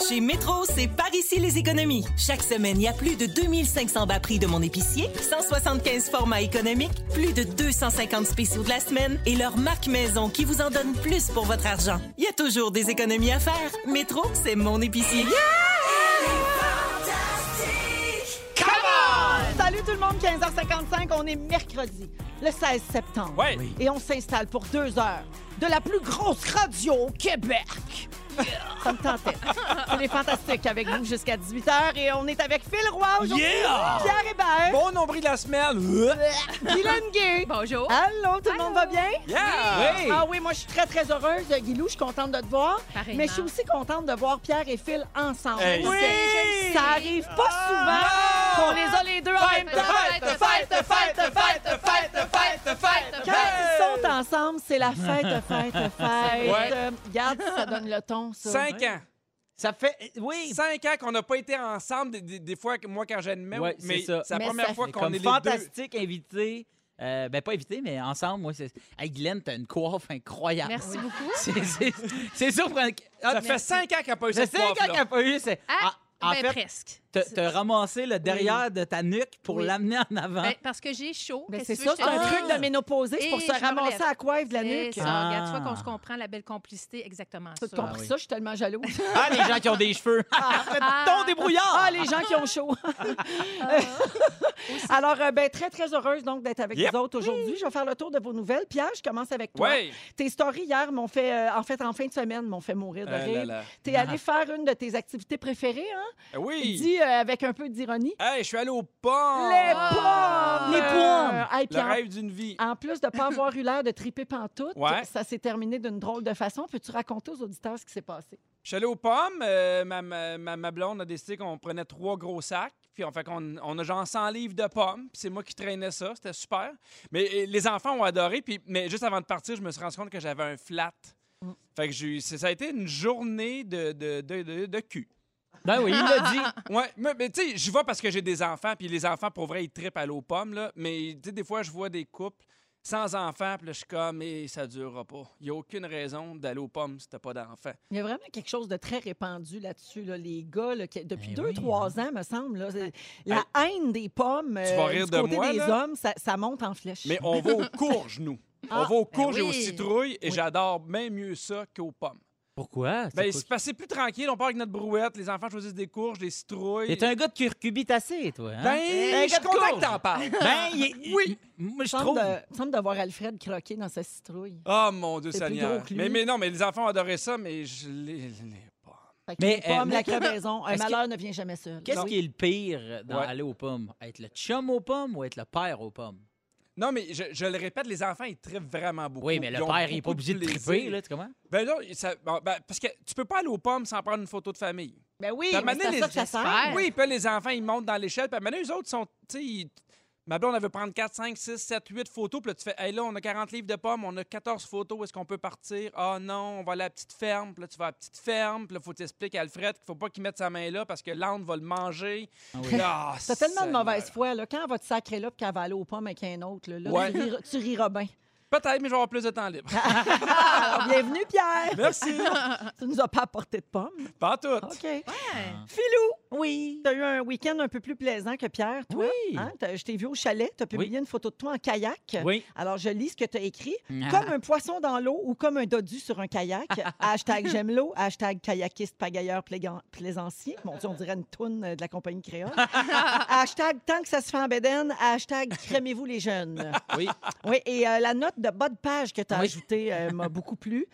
Chez Métro, c'est par ici les économies. Chaque semaine, il y a plus de 2500 bas prix de mon épicier, 175 formats économiques, plus de 250 spéciaux de la semaine et leur marque maison qui vous en donne plus pour votre argent. Il y a toujours des économies à faire. Métro, c'est mon épicier. Salut tout le monde, 15h55, on est mercredi, le 16 septembre. Ouais. Et on s'installe pour deux heures de la plus grosse radio au Québec. Ça me tentait. C'est les fantastiques avec vous jusqu'à 18h et on est avec Phil Roy aujourd'hui. Yeah! Pierre Hébert. Bon nombril de la semaine. Guylaine Gay. Bonjour. Allô, tout le monde va bien? Yeah! Oui. Ah oui, moi je suis très très heureuse, Guilou, je suis contente de te voir. Pareillement. Mais je suis aussi contente de voir Pierre et Phil ensemble. Hey. Oui! Ça arrive pas souvent qu'on les a les deux en même temps. fête, fête, fête, fête, fête, fête, fête. Quand ils sont ensemble, c'est la fête, fête, fête. Ouais. Euh, Regarde, ça donne le ton, ça? Cinq ans. Ça fait. Oui. Cinq ans qu'on n'a pas été ensemble. Des, des- des fois, que moi, quand j'animais, Ouais, c'est mais ça. c'est la Mais première ça fois qu'on Comme est les deux. fantastique invité. euh, ben, pas invité, mais ensemble, moi, c'est. Hey, Glenn, t'as une coiffe incroyable. Merci beaucoup. C'est- C'est c'est surprenant. Ah, Ça fait cinq ans qu'il n'y a pas eu cette quand il n'y coiffe-là. a pas eu. C'est. Ah, Ah, en ben, fait, presque. T'as- t'as ramassé le derrière de ta nuque pour Oui. l'amener en avant. Ben, parce que j'ai chaud. Ben, c'est tu ça, c'est te un truc de ménopausée. C'est pour se ramasser à coiffe de la C'est nuque. ça. Ah. Regarde, tu vois qu'on se comprend, la belle complicité, exactement Tu ça. as compris oui. ça? Je suis tellement jalouse. Ah, les gens qui ont des cheveux. Ah. Ton débrouillard. Ah, les gens qui ont chaud. Alors, euh, ben, très, très heureuse donc d'être avec Yep. vous autres aujourd'hui. Je vais faire le tour de vos nouvelles. Pierre, je commence avec toi. Ouais. Tes stories hier m'ont fait, euh, en fait, en fin de semaine, m'ont fait mourir de Ah là rire. là. T'es allé faire une de tes activités préférées, hein? Ah Oui. Dis euh, avec un peu d'ironie. Hey, je suis allé au pont. Les Ah. pommes! Les pommes! Euh, hey, puis Le en- rêve d'une vie. En plus de ne pas avoir eu l'air de triper pantoute, Ouais. ça s'est terminé d'une drôle de façon. Peux-tu raconter aux auditeurs ce qui s'est passé? Je suis allé aux pommes. euh, ma, ma, ma- ma blonde a décidé qu'on prenait trois gros sacs. Puis on fait qu'on on a genre 100 livres de pommes. Puis c'est moi qui traînais ça. C'était super. Mais euh, les enfants ont adoré. Puis, mais juste avant de partir, je me suis rendu compte que j'avais un flat. Mm. Fait que j'ai eu- c'est- ça a été une journée de, de, de, de- de cul. Ben oui, il l'a dit. Ouais, mais, mais tu sais, j'y vais parce que j'ai des enfants, puis les enfants, pour vrai, ils trippent à aller aux pommes, là. Mais tu sais, des fois, je vois des couples sans enfants, puis là, je suis comme, mais ça durera pas. Il n'y a aucune raison d'aller aux pommes si t'as pas d'enfants. Il y a vraiment quelque chose de très répandu là-dessus. là. Les gars, là, qui- depuis Ben deux, oui, trois ans, me semble, là, c'est- la haine des pommes Tu vas rire du de côté moi, des là? hommes, ça, ça monte en flèche. Mais on va aux courges, nous. Ah, on va aux ben courges et aux oui. citrouilles, et Oui. j'adore bien mieux ça qu'aux pommes. Pourquoi? Ben, c'est c'est plus tranquille, on part avec notre brouette, les enfants choisissent des courges, des citrouilles. T'es un gars de curcubitacé, toi. Hein? Ben, un je suis content courge. que t'en parles. Ben, il- Oui. Moi, Il je semble trouve. de, il semble de voir Alfred croquer dans sa citrouille. Oh mon Dieu C'est plus Seigneur. gros que lui. Mais, mais non, mais les enfants ont adoré ça, mais je les, les pas. Fait que Mais, les pommes, euh, la crevaison, un est-ce que- malheur ne vient jamais seul. Qu'est-ce qui est le pire dans Ouais. aller aux pommes? Être le chum aux pommes ou être le père aux pommes? Non, mais je, je le répète, les enfants, ils trippent vraiment beaucoup. Oui, mais le père, il n'est pas obligé de plaisir. triper, là, tu comprends? Ben non, ça- bon, ben, parce que tu peux pas aller aux pommes sans prendre une photo de famille. Ben oui, c'est ça que ça les- sert. Oui, puis les enfants, ils montent dans l'échelle. Puis donné, eux autres sont, tu sais, ils- ma blonde, elle veut prendre 4, 5, 6, 7, 8 photos. Puis là, tu fais, hey, là, on a 40 livres de pommes, on a 14 photos, est-ce qu'on peut partir? Ah non, on va aller à la petite ferme. Puis là, tu vas à la petite ferme. Puis là, faut t'expliquer à Alfred qu'il faut pas qu'il mette sa main là parce que l'âne va le manger. Ah oui. Ah, T'as tellement de mauvaise foi. Là. Quand elle va te sacrer là puis qu'elle va aller aux pommes avec un autre, là, là, Ouais. tu, riras, tu riras bien. Peut-être, mais je vais avoir plus de temps libre. Alors, bienvenue, Pierre. Merci. Tu nous as pas apporté de pommes? Pas tout. OK. Philou, oui. Tu as eu un week-end un peu plus plaisant que Pierre, toi. Oui. Hein? T'as- Je t'ai vu au chalet. Tu as publié une photo de toi en kayak. Oui. Alors, je lis ce que tu as écrit. Ah. Comme un poisson dans l'eau ou comme un dodu sur un kayak. hashtag j'aime l'eau. Hashtag kayakiste, pagailleur, plaisancier. Mon Dieu, on dirait une toune de la compagnie créole. hashtag tant que ça se fait en bédaine. Hashtag crémez-vous les jeunes. Oui. Oui, et euh, la note de bas de page que tu as Oui. ajoutée euh, m'a beaucoup plu.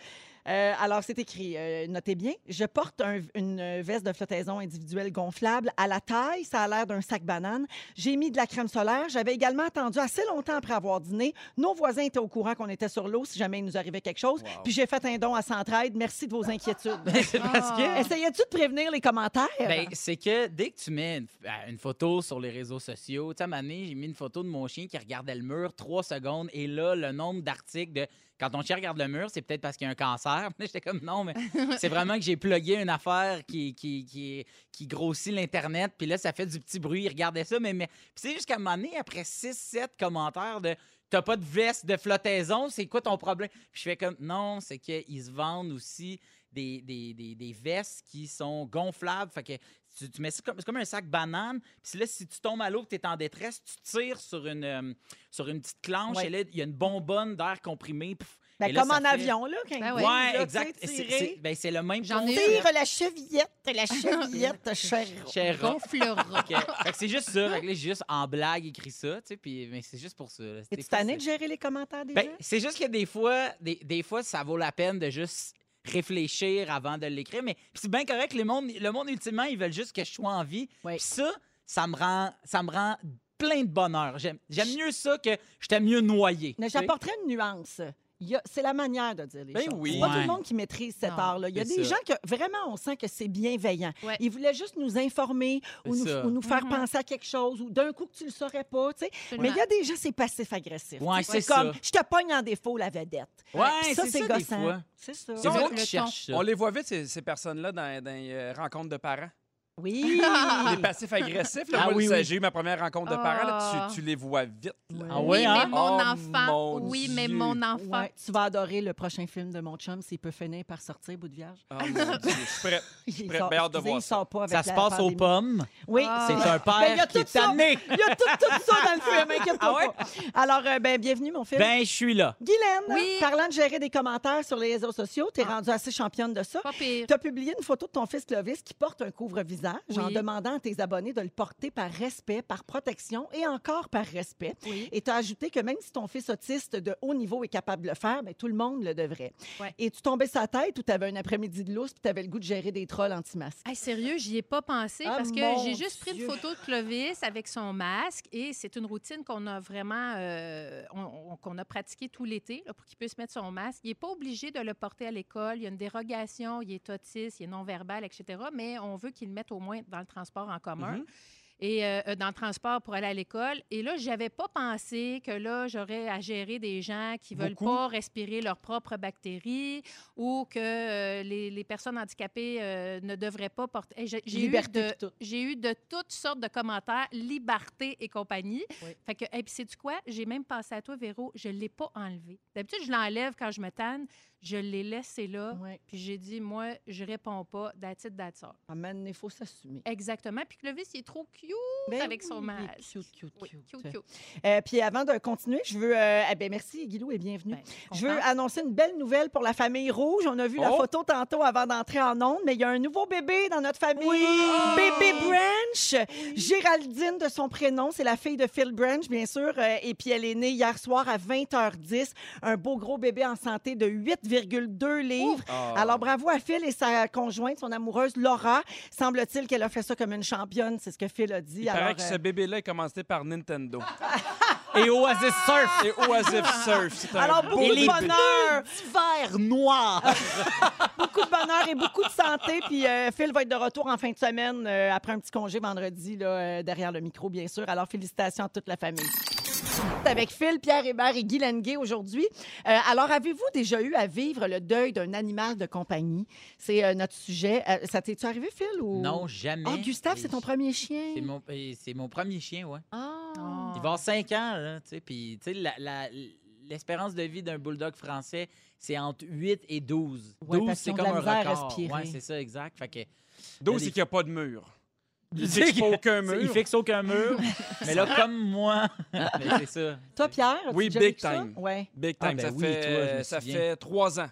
Euh, alors, c'est écrit, euh, notez bien, je porte un- une veste de flottaison individuelle gonflable à la taille, ça a l'air d'un sac banane. J'ai mis de la crème solaire. J'avais également attendu assez longtemps après avoir dîné. Nos voisins étaient au courant qu'on était sur l'eau si jamais il nous arrivait quelque chose. Puis j'ai fait un don à Centraide. Merci de vos inquiétudes. c'est parce que. Essayais-tu de prévenir les commentaires? Ben, c'est que dès que tu mets une, euh, une photo sur les réseaux sociaux, tu sais, j'ai mis une photo de mon chien qui regardait le mur trois secondes et là, le nombre d'articles de quand ton chien regarde le mur, c'est peut-être parce qu'il y a un cancer. J'étais comme non, mais c'est vraiment que j'ai plugué une affaire qui, qui, qui, qui grossit l'Internet, puis là, ça fait du petit bruit. Il regardait ça, mais, mais... Puis c'est jusqu'à un moment donné, après 6-7 commentaires de T'as pas de veste de flottaison, c'est quoi ton problème? Puis je fais comme non, c'est qu'ils se vendent aussi des, des, des, des vestes qui sont gonflables. Fait que tu, tu mets ça comme, c'est comme un sac banane. Puis là, si tu tombes à l'eau tu es en détresse, tu tires sur une, euh, sur une petite clanche Ouais. et là, il y a une bonbonne d'air comprimé. pff, Ben, et là, comme en fait- avion, là, quand Ben Ouais, là, exact. C'est- ben, c'est le même J'en. Tire la chevillette, la chevillette, cher. Cher rat. Gonflera. Fait que- fait que c'est juste ça. Fait que là, j'ai juste en blague écrit ça, tu sais, puis mais c'est juste pour ça. Es-tu tanné de gérer les commentaires des Ben, gens? c'est juste que des fois, des, des fois, ça vaut la peine de juste réfléchir avant de l'écrire. Mais c'est bien correct, le monde, le monde, ultimement, ils veulent juste que je sois en vie. Oui. Puis ça, ça me rend, ça me rend plein de bonheur. J'aime, mieux ça que j'étais mieux noyé. J'apporterais une nuance. C'est la manière de dire les Ben choses. oui. C'est pas tout le monde qui maîtrise cet art-là. Il y a c'est des ça. gens que vraiment on sent que c'est bienveillant. Ouais. Ils voulaient juste nous informer ou C'est nous, ça. ou nous faire Mhm. penser à quelque chose ou d'un coup que tu le saurais pas. tu sais. Absolument. Mais il y a des gens, c'est passif-agressif. Ouais, Tu sais, c'est comme je te pogne en défaut la vedette. Ouais, c'est ça, des gossant. fois. C'est ça. C'est On- moi le qui ton. cherche ça. On les voit vite, ces, ces personnes-là, dans, dans les euh, rencontres de parents. Oui. Les passifs agressifs. Là, Ah moi, oui, j'ai eu ma première rencontre de parents. Là, Ah. tu, tu les vois vite. là. Ah oui, ouais, hein? mais mon Oh, enfant. mon oui, mais mon enfant. Ouais, tu vas adorer le prochain film de mon chum s'il peut finir par sortir, bout de vierge. Oh, mon Dieu, je suis prêt. Il Prêt- sort- bien hâte de voir il ça. sort pas avec Ça se passe aux pommes? Oui, Ah. C'est un Ben, il y a père qui tout est tanné. Il y a tout, tout ça dans le film, inquiète-toi Ah ouais? Alors, euh, ben, bienvenue, mon film. Ben, je suis là. Guylaine, Oui. parlant de gérer des commentaires sur les réseaux sociaux, tu es Ah. rendue assez championne de ça. Pas pire. Tu as publié une photo de ton fils Clovis qui porte un couvre-visage en Oui. demandant à tes abonnés de le porter par respect, par protection et encore par respect. Oui. Et tu as ajouté que même si ton fils autiste de haut niveau est capable de le faire, ben, tout le monde le devrait. Ouais. Et tu tombais sa tête ou tu avais un après-midi de lousse puis tu avais le goût de gérer des trolls anti-masques? Hey, sérieux, j'y ai pas pensé Ah, parce que j'ai juste pris Dieu. une photo de Clovis avec son masque et c'est une routine qu'on a vraiment euh, on- on- qu'on a pratiquée tout l'été pour qu'il puisse mettre son masque. Il n'est pas obligé de le porter à l'école. Il y a une dérogation, il est autiste, il est non-verbal, etc. Mais on veut qu'il le mette au moins dans le transport en commun. Mhm. Et euh, euh, dans le transport pour aller à l'école. Et là, j'avais pas pensé que là, j'aurais à gérer des gens qui veulent Beaucoup. pas respirer leurs propres bactéries ou que euh, les, les personnes handicapées euh, ne devraient pas porter. Hey, J'ai eu, de- puis tout. j'ai eu de toutes sortes de commentaires, liberté et compagnie. Oui. Fait que, et puis sais-tu quoi? J'ai même pensé à toi, Véro, je l'ai pas enlevé. D'habitude, je l'enlève quand je me tanne. Je l'ai laissé là. Ouais. Puis j'ai dit, moi, je réponds pas. That's it, that's all. Ah, man, il faut s'assumer. Exactement. Puis Clovis, il est trop cute Ben avec son oui, masque. cute, cute, Oui, cute. cute, cute. Euh, puis avant de continuer, je veux. euh, eh ben, merci, Guilou, et bienvenue. Ben, Je veux annoncer une belle nouvelle pour la famille Rouge. On a vu la Oh! photo tantôt avant d'entrer en onde, mais il y a un nouveau bébé dans notre famille. Oh! Bébé Branch. Géraldine de son prénom. C'est la fille de Phil Branch, bien sûr. Euh, et puis elle est née hier soir à 20h10. Un beau gros bébé en santé de 8,2 livres. Ah. Alors, bravo à Phil et sa conjointe, son amoureuse Laura. Semble-t-il qu'elle a fait ça comme une championne. C'est ce que Phil a dit. Il paraît Alors, que euh, ce bébé-là est commencé par Nintendo. Et Oasis Surf. Et Oasis Surf, c'est un Alors, beau beaucoup Et de bonheur! Verre noir. beaucoup de bonheur et beaucoup de santé. Puis euh, Phil va être de retour en fin de semaine euh, après un petit congé vendredi là, euh, derrière le micro, bien sûr. Alors, félicitations à toute la famille. Avec Phil, Pierre Hébert et Guy Lenguet aujourd'hui. Euh, alors, avez-vous déjà eu à vivre le deuil d'un animal de compagnie? C'est euh, notre sujet. Euh, ça t'est-tu arrivé, Phil? Ou... Non, jamais. Ah, Gustave, c'est ton premier chien. C'est mon, et c'est mon premier chien, ouais. Ah. Oh. Il va avoir 5 ans, là, tu sais. Puis, tu sais, la- la- l'espérance de vie d'un bulldog français, c'est entre 8 et 12. Ouais, 12, parce c'est comme un record. respirer. Ouais, c'est ça, exact. Fait que... 12, Des- c'est qu'il n'y a pas de mur. Il fixe aucun mur. Il fixe aucun mur. mais là, comme moi, mais c'est ça. Toi, Pierre? Oui, déjà big ça? time. Ouais. Big Ah, time. ben ça oui, toi, je me fait, ça fait trois ans.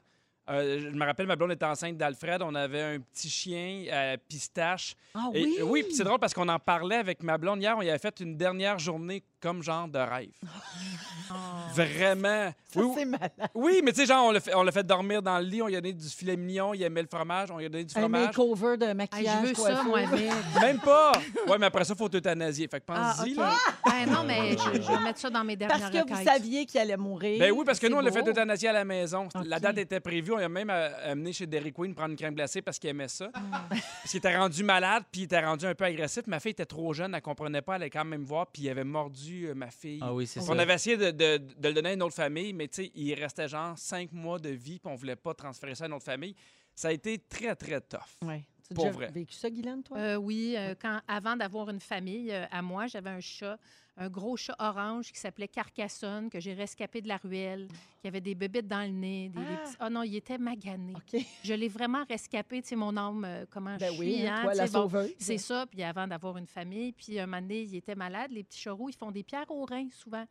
Euh, je me rappelle, ma blonde était enceinte d'Alfred. On avait un petit chien, euh, pistache. Ah Et- oui? oui, puis c'est drôle parce qu'on en parlait avec ma blonde hier. On y avait fait une dernière journée comme genre de rêve. Vraiment. Ça, oui, c'est malade. oui, mais tu sais, genre, on l'a fait, on l'a fait dormir dans le lit. On lui a donné du filet mignon. Il aimait le fromage. On lui a donné du Un fromage. makeover de Hey, maquillage. je veux ça, moi. Même pas. Ouais, mais après ça, il faut t'euthanasier. Fait que Ah, pense-y, là. Ben non, mais je, je vais mettre ça dans mes dernières Parce que vous saviez qu'il allait mourir. Ben oui, parce que nous, on l'a fait euthanasier à la maison. La date était prévue. On a même euh, amené chez Dairy Queen prendre une crème glacée parce qu'il aimait ça. Ah. parce qu'il était rendu malade, puis il était rendu un peu agressif. Ma fille était trop jeune, elle comprenait pas, elle allait quand même voir, puis il avait mordu euh, ma fille. Ah oui, c'est ça. On avait essayé de, de- de le donner à une autre famille, mais tu sais, il restait genre cinq mois de vie, puis on voulait pas transférer ça à une autre famille. Ça a été très, très tough. Ouais. Tu as Pour déjà vrai. vécu ça, Guylaine, toi? Euh, oui, euh, quand, avant d'avoir une famille, euh, à moi, j'avais un chat, un gros chat orange qui s'appelait Carcassonne, que j'ai rescapé de la ruelle, qui avait des bébites dans le nez. Des, des Ah. petits- Oh non, il était magané. OK. Je l'ai vraiment rescapé, tu sais, mon âme, euh, comment Ben je oui, suis. hein, hein, toi, la sais, bon, sauveuse. c'est ça, puis avant d'avoir une famille. Puis un moment donné, il était malade. Les petits charous, ils font des pierres aux reins souvent.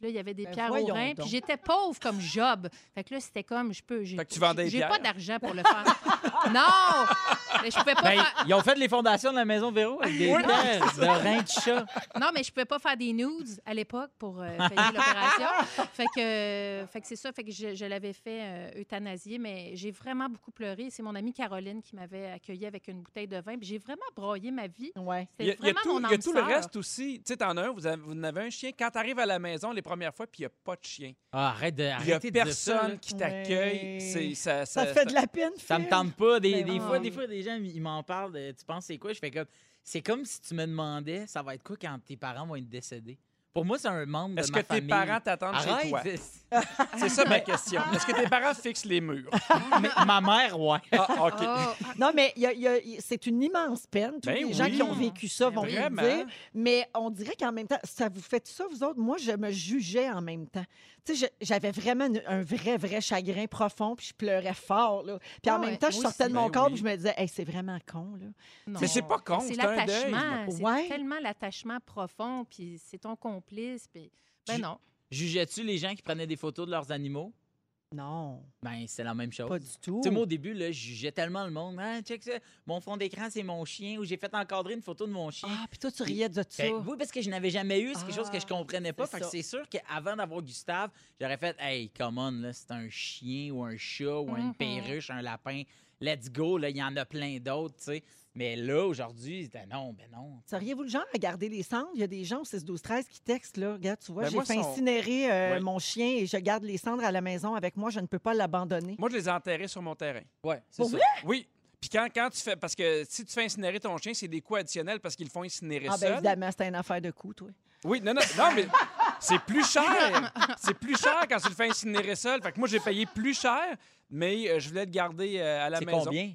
Puis là, il y avait des Ben, pierres aux voyons reins. donc. Puis j'étais pauvre comme Job. Fait que là, c'était comme, je peux... j'ai- Fait que tu vendais des J'ai pas d'argent pour le faire. non! Mais je pouvais pas Ben, faire... ils ont fait les fondations de la maison Véro avec des pierres de reins de chat. Non, mais je pouvais pas faire des nudes à l'époque pour euh, payer l'opération. fait que, fait que c'est ça. Fait que je, je l'avais fait euh, euthanasier, mais j'ai vraiment beaucoup pleuré. C'est mon amie Caroline qui m'avait accueilli avec une bouteille de vin. Puis j'ai vraiment broyé ma vie. Ouais. Il y a, C'était il y a vraiment tout, mon il y a tout le reste aussi. Tu sais, t'en as un, vous, avez- vous en avez un chien. Quand t'arrives à la maison les premières fois, puis il n'y a pas de chien. Ah, arrête de Il n'y a personne qui t'accueille. Ouais. Ça, Ça ça, te fait de la peine, Ça me tente pas. Des, Ben des fois, des fois, des gens, ils m'en parlent. de, tu penses c'est quoi? Je fais comme. C'est comme si tu me demandais, ça va être quoi quand tes parents vont être décédés? Pour moi, c'est un membre de Est-ce ma que tes famille. parents t'attendent chez toi? Arrête! C'est ça ma question. Est-ce que tes parents fixent les murs? Mais ma mère, ouais. Ah, OK. Oh, Non, mais il y a- il y a- c'est une immense peine. Tous Ben les gens oui. qui ont vécu ça vont Vraiment. le dire. Mais on dirait qu'en même temps, ça vous fait ça, vous autres? Moi, je me jugeais en même temps. Tu sais, j'avais vraiment une- un vrai, vrai chagrin profond, puis je pleurais fort. Là. Puis en Ah même ouais, temps, je moi sortais de aussi. mon Ben corps, oui. puis je me disais, hey, c'est vraiment con. Là. non. Mais c'est pas con, C'est c'est un deuil. l'attachement. C'est Ouais. tellement l'attachement profond, puis c'est ton complice. Puis... Ben Ju- non. Jugeais-tu les gens qui prenaient des photos de leurs animaux? Non, Ben, c'est la même chose. pas du tout. Tu sais, moi, au début, là, je jugeais tellement le monde. Ah, check ça. Mon fond d'écran, c'est mon chien. Ou j'ai fait encadrer une photo de mon chien. Ah, puis toi, tu riais de ça. Ben, oui, parce que je n'avais jamais eu. C'est quelque chose que je Ah, comprenais pas. Fait que c'est sûr qu'avant d'avoir Gustave, j'aurais fait Hey, come on, là, c'est un chien ou un chat ou une Mhm. perruche, un lapin. Let's go, là, il y en a plein d'autres, tu sais. Mais là, aujourd'hui, c'était non, ben non. Seriez-vous le genre à garder les cendres? Il y a des gens au 6 12 13 qui textent, là. Regarde, tu vois, Ben, j'ai moi, fait son- incinérer euh, Ouais. mon chien et je garde les cendres à la maison avec moi. Je ne peux pas l'abandonner. Moi, je les ai enterrés sur mon terrain. Ouais, c'est Pour ça. Oui. Puis quand, quand tu fais. Parce que si tu fais incinérer ton chien, c'est des coûts additionnels parce qu'ils le font incinérer Ah, ben seul. évidemment, c'était une affaire de coup, toi. Oui, non, non, non, mais c'est plus cher. C'est plus cher quand tu le fais incinérer seul. Fait que moi, j'ai payé plus cher, mais euh, je voulais le garder euh, à la C'est maison. combien?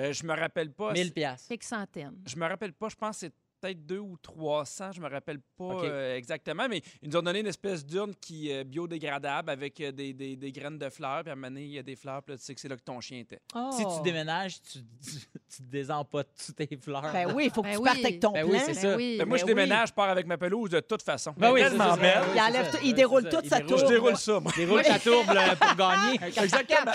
Euh, je me rappelle pas. 1000 piastres. Quelques centaines. Je me rappelle pas, je pense que c'est peut-être deux ou 300, je me rappelle pas euh, exactement, mais ils nous ont donné une espèce d'urne qui est biodégradable avec euh, des, des- des graines de fleurs, puis à un moment donné, il y a des fleurs, puis là, tu sais que c'est là que ton chien était. Si Oh. tu déménages, tu, tu, tu désempotes toutes tes fleurs. Ben oui, il faut que Ben tu oui. partes avec ton Ben plan. oui, c'est ça. oui. Ben, moi, je ben déménage, je pars avec ma pelouse de toute façon. Ben oui, tellement belle. Il enlève tout- il déroule toute sa Il déroule- tour. Je déroule ça, moi. Il déroule sa tourbe pour gagner. Exactement.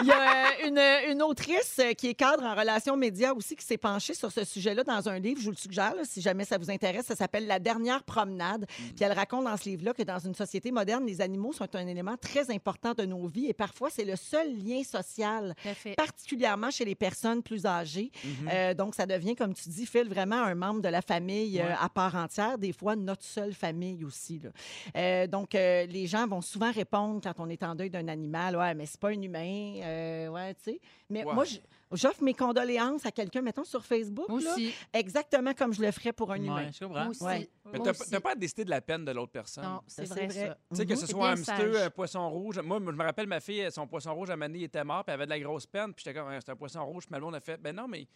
Il y a euh, une, une autrice euh, qui est cadre en relations médias aussi qui s'est penchée sur ce sujet-là dans un livre. Je vous le suggère, là, si jamais ça vous intéresse. Ça s'appelle La dernière promenade. Mm. Puis elle raconte dans ce livre-là que dans une société moderne, les animaux sont un élément très important de nos vies et parfois c'est le seul lien social, particulièrement chez les personnes plus âgées. Mhm. Euh, donc ça devient, comme tu dis, Phil, vraiment un membre de la famille euh, à part entière. Des fois, notre seule famille aussi. là. Euh, donc euh, les gens vont souvent répondre quand on est en deuil d'un animal, ouais, mais c'est pas un humain, euh, ouais, tu sais. Mais Ouais. moi, j'offre mes condoléances à quelqu'un, mettons, sur Facebook, Moi là, aussi. exactement comme je le ferais pour un humain. Ouais, je comprends. Moi aussi. Ouais. Mais t'as pas à décider de la peine de l'autre personne. Non, c'est Ça, vrai, c'est vrai. ça. Tu sais, que Mhm. ce soit hamster, un poisson rouge. Moi, je me rappelle, ma fille, son poisson rouge, à il était mort, puis elle avait de la grosse peine. Puis j'étais comme, Ouais, c'est un poisson rouge. Puis ma blonde a fait, ben non, mais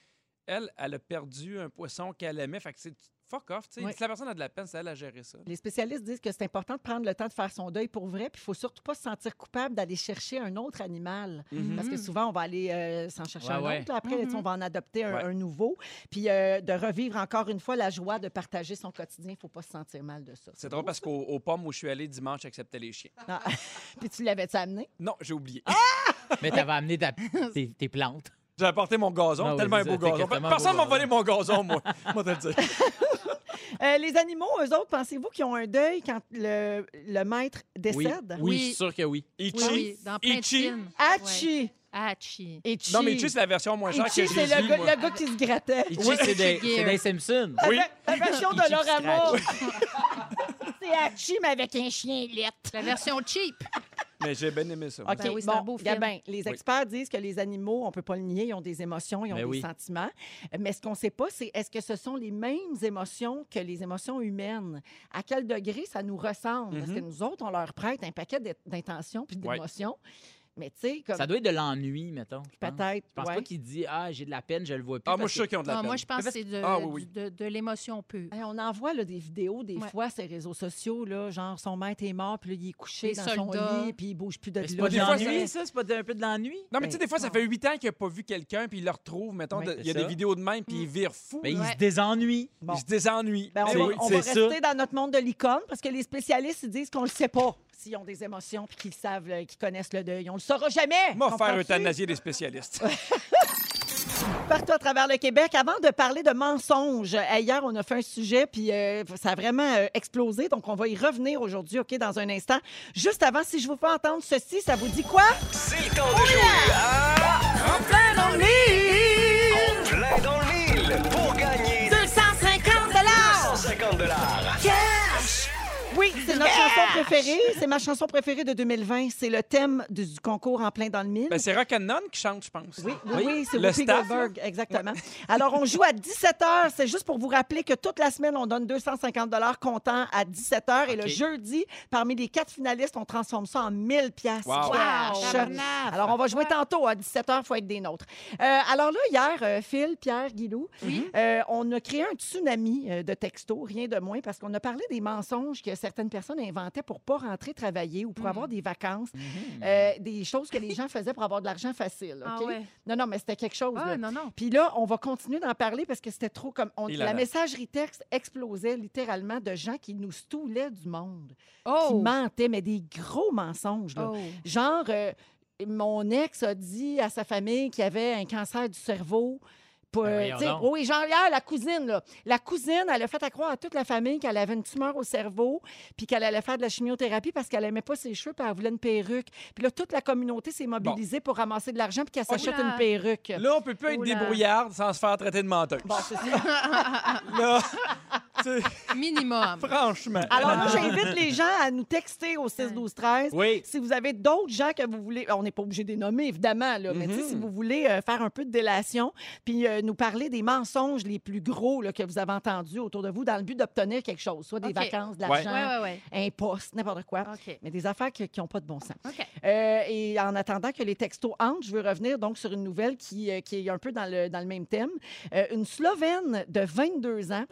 elle, elle a perdu un poisson qu'elle aimait. Fait que c'est fuck off. tu sais. Ouais. Si la personne a de la peine, c'est elle à gérer ça. Les spécialistes disent que c'est important de prendre le temps de faire son deuil pour vrai, puis il faut surtout pas se sentir coupable d'aller chercher un autre animal. Mhm. Parce que souvent, on va aller euh, s'en chercher Ouais, un ouais. autre. là. Après, tu sais, on Mhm. va en adopter un, Ouais. un nouveau. Puis euh, de revivre encore une fois la joie de partager son quotidien. Il faut pas se sentir mal de ça. C'est drôle parce qu'aux aux pommes où je suis allé dimanche, j'acceptais les chiens. Ah. Puis tu l'avais-tu amené? Non, j'ai oublié. Mais t'avais amené ta- tes, tes plantes. J'ai apporté mon gazon, Ah oui, tellement un beau gazon. Personne m'a volé mon gazon, moi. Moi, te le dire. Euh, les animaux, eux autres, pensez-vous qu'ils ont un deuil quand le, le maître décède? oui, sûr que oui. Ichi. Oui, oui, dans plein de Ichi. films. Hachi. Ouais. Hachi. Ichi. Non, mais Ichi, c'est la version moins chère que Ichi, j'ai c'est le, vue, gars- moi. le gars qui se grattait. Ichi, c'est des, des Simpsons. Oui. La version de Laura Scratch. c'est Hachi, mais avec un chien lettre. La version cheap. Mais j'ai bien aimé ça. OK, Ben oui, c'est un bon, beau film. Gabin, les experts disent que les animaux, on peut pas le nier, ils ont des émotions, ils ont Ben des oui. sentiments. Mais ce qu'on sait pas, c'est est-ce que ce sont les mêmes émotions que les émotions humaines? À quel degré ça nous ressemble? Parce que nous autres, on leur prête un paquet d'in- d'intentions puis d'émotions. Mais tu sais, comme Ça doit être de l'ennui, mettons. peut-être. Je pense ouais. pas qu'il dit Ah, j'ai de la peine, je le vois plus. Ah, moi, je suis sûr qu'ils ont de la peine. moi, je pense que c'est de, Ah, oui, oui. du- de, de l'émotion pure. Hey, on envoie là, des vidéos des Ouais. fois sur les réseaux sociaux, là, genre son maître est mort, puis là, il est couché Les dans son lit, puis il bouge plus de Mais c'est pas de des fois, l'ennui, ça? C'est pas de- un peu de l'ennui? Non, mais tu sais, des fois, ça fait huit ans qu'il n'a pas vu quelqu'un, puis il le retrouve. Mettons, il y a des vidéos de même, puis il vire fou. Mais il se désennuie. Il se désennuie. Ben, on va, rester dans notre monde de licorne parce que les spécialistes ils disent qu'on le sait pas s'ils ont des émotions puis qu'ils savent, là, qu'ils connaissent le deuil. On le saura jamais. Moi, faire Comprends-tu? euthanasier des spécialistes. Partout à travers le Québec. Avant de parler de mensonges, euh, hier, on a fait un sujet, puis euh, ça a vraiment euh, explosé. Donc, on va y revenir aujourd'hui, OK, dans un instant. Juste avant, si je vous fais entendre ceci, ça vous dit quoi? C'est le temps de jouer à En plein dans le mille! Plein dans le mille pour gagner 250 150 dollars. Cash! Oui, c'est notre chanson préférée. C'est ma chanson préférée de 2020. C'est le thème du, du concours En plein dans le mille. Ben, c'est Rock'n'None qui chante, je pense. Oui, oui, oui, c'est Le Whoopi staff, Goldberg, exactement. Alors, on joue à 17 h. C'est juste pour vous rappeler que toute la semaine, on donne 250 comptant à 17 h. Et le jeudi, parmi les quatre finalistes, on transforme ça en 1000 pièces Wow. Alors, on va jouer tantôt à 17 h. Il faut être des nôtres. Euh, alors là, hier, euh, Phil, Pierre, Guilou, euh, on a créé un tsunami de textos, rien de moins, parce qu'on a parlé des mensonges que certaines personnes inventaient pour pas rentrer travailler ou pour Mm. avoir des vacances, euh, des choses que les gens faisaient pour avoir de l'argent facile. Ah ouais. Non, non, mais c'était quelque chose. là. Ah, non, non. Puis là, on va continuer d'en parler parce que c'était trop comme. on- la là. messagerie texte explosait littéralement de gens qui nous stoulaient du monde, qui Oh! mentaient, mais des gros mensonges. là. Oh. Genre, euh, mon ex a dit à sa famille qu'il avait un cancer du cerveau. Pour, Ben oui, genre, hier, la cousine, là. La cousine, elle a fait à croire à toute la famille qu'elle avait une tumeur au cerveau, puis qu'elle allait faire de la chimiothérapie parce qu'elle aimait pas ses cheveux, puis elle voulait une perruque. Puis là, toute la communauté s'est mobilisée pour ramasser de l'argent, puis qu'elle s'achète une perruque. Là, on peut plus être Oula. débrouillarde sans se faire traiter de menteuse. Bon, c'est ça. Là, Minimum. franchement. Alors, moi, j'invite les gens à nous texter au 6 12 13 Oui. Si vous avez d'autres gens que vous voulez, on n'est pas obligé de les nommer, évidemment, là, mais sais, si vous voulez euh, faire un peu de délation, puis euh, nous parler des mensonges les plus gros là, que vous avez entendus autour de vous dans le but d'obtenir quelque chose, soit des OK. vacances, de Ouais. l'argent, Ouais, ouais, un poste, n'importe quoi. OK. Mais des affaires qui n'ont pas de bon sens. OK. Euh, et en attendant que les textos entrent, je veux revenir donc sur une nouvelle qui, euh, qui est un peu dans le, dans le même thème. Euh, une Slovène de 22 ans,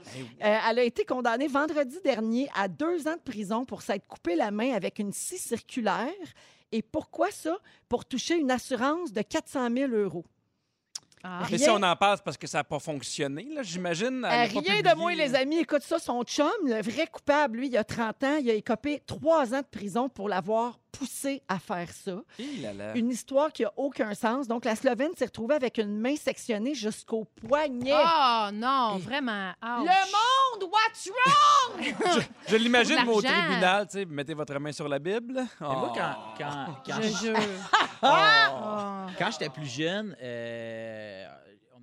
euh, elle a été condamnée vendredi dernier à deux ans de prison pour s'être coupé la main avec une scie circulaire. Et pourquoi ça? Pour toucher une assurance de 400 000 euros. Ah. Mais si on en passe parce que ça n'a pas fonctionné, là, j'imagine. Euh, rien de moins, les amis. Écoute ça, son chum, le vrai coupable, lui, il a 30 ans, il a écopé trois ans de prison pour l'avoir poussé à faire ça. Hi là là. Une histoire qui a aucun sens. Donc, la Slovène s'est retrouvée avec une main sectionnée jusqu'au poignet. Oh non, vraiment. Le monde, what's wrong? Je l'imagine, au tribunal, tu sais, mettez votre main sur la Bible. Mais moi, Oh. quand, quand, quand, Je je- jure. Oh. quand j'étais plus jeune, euh,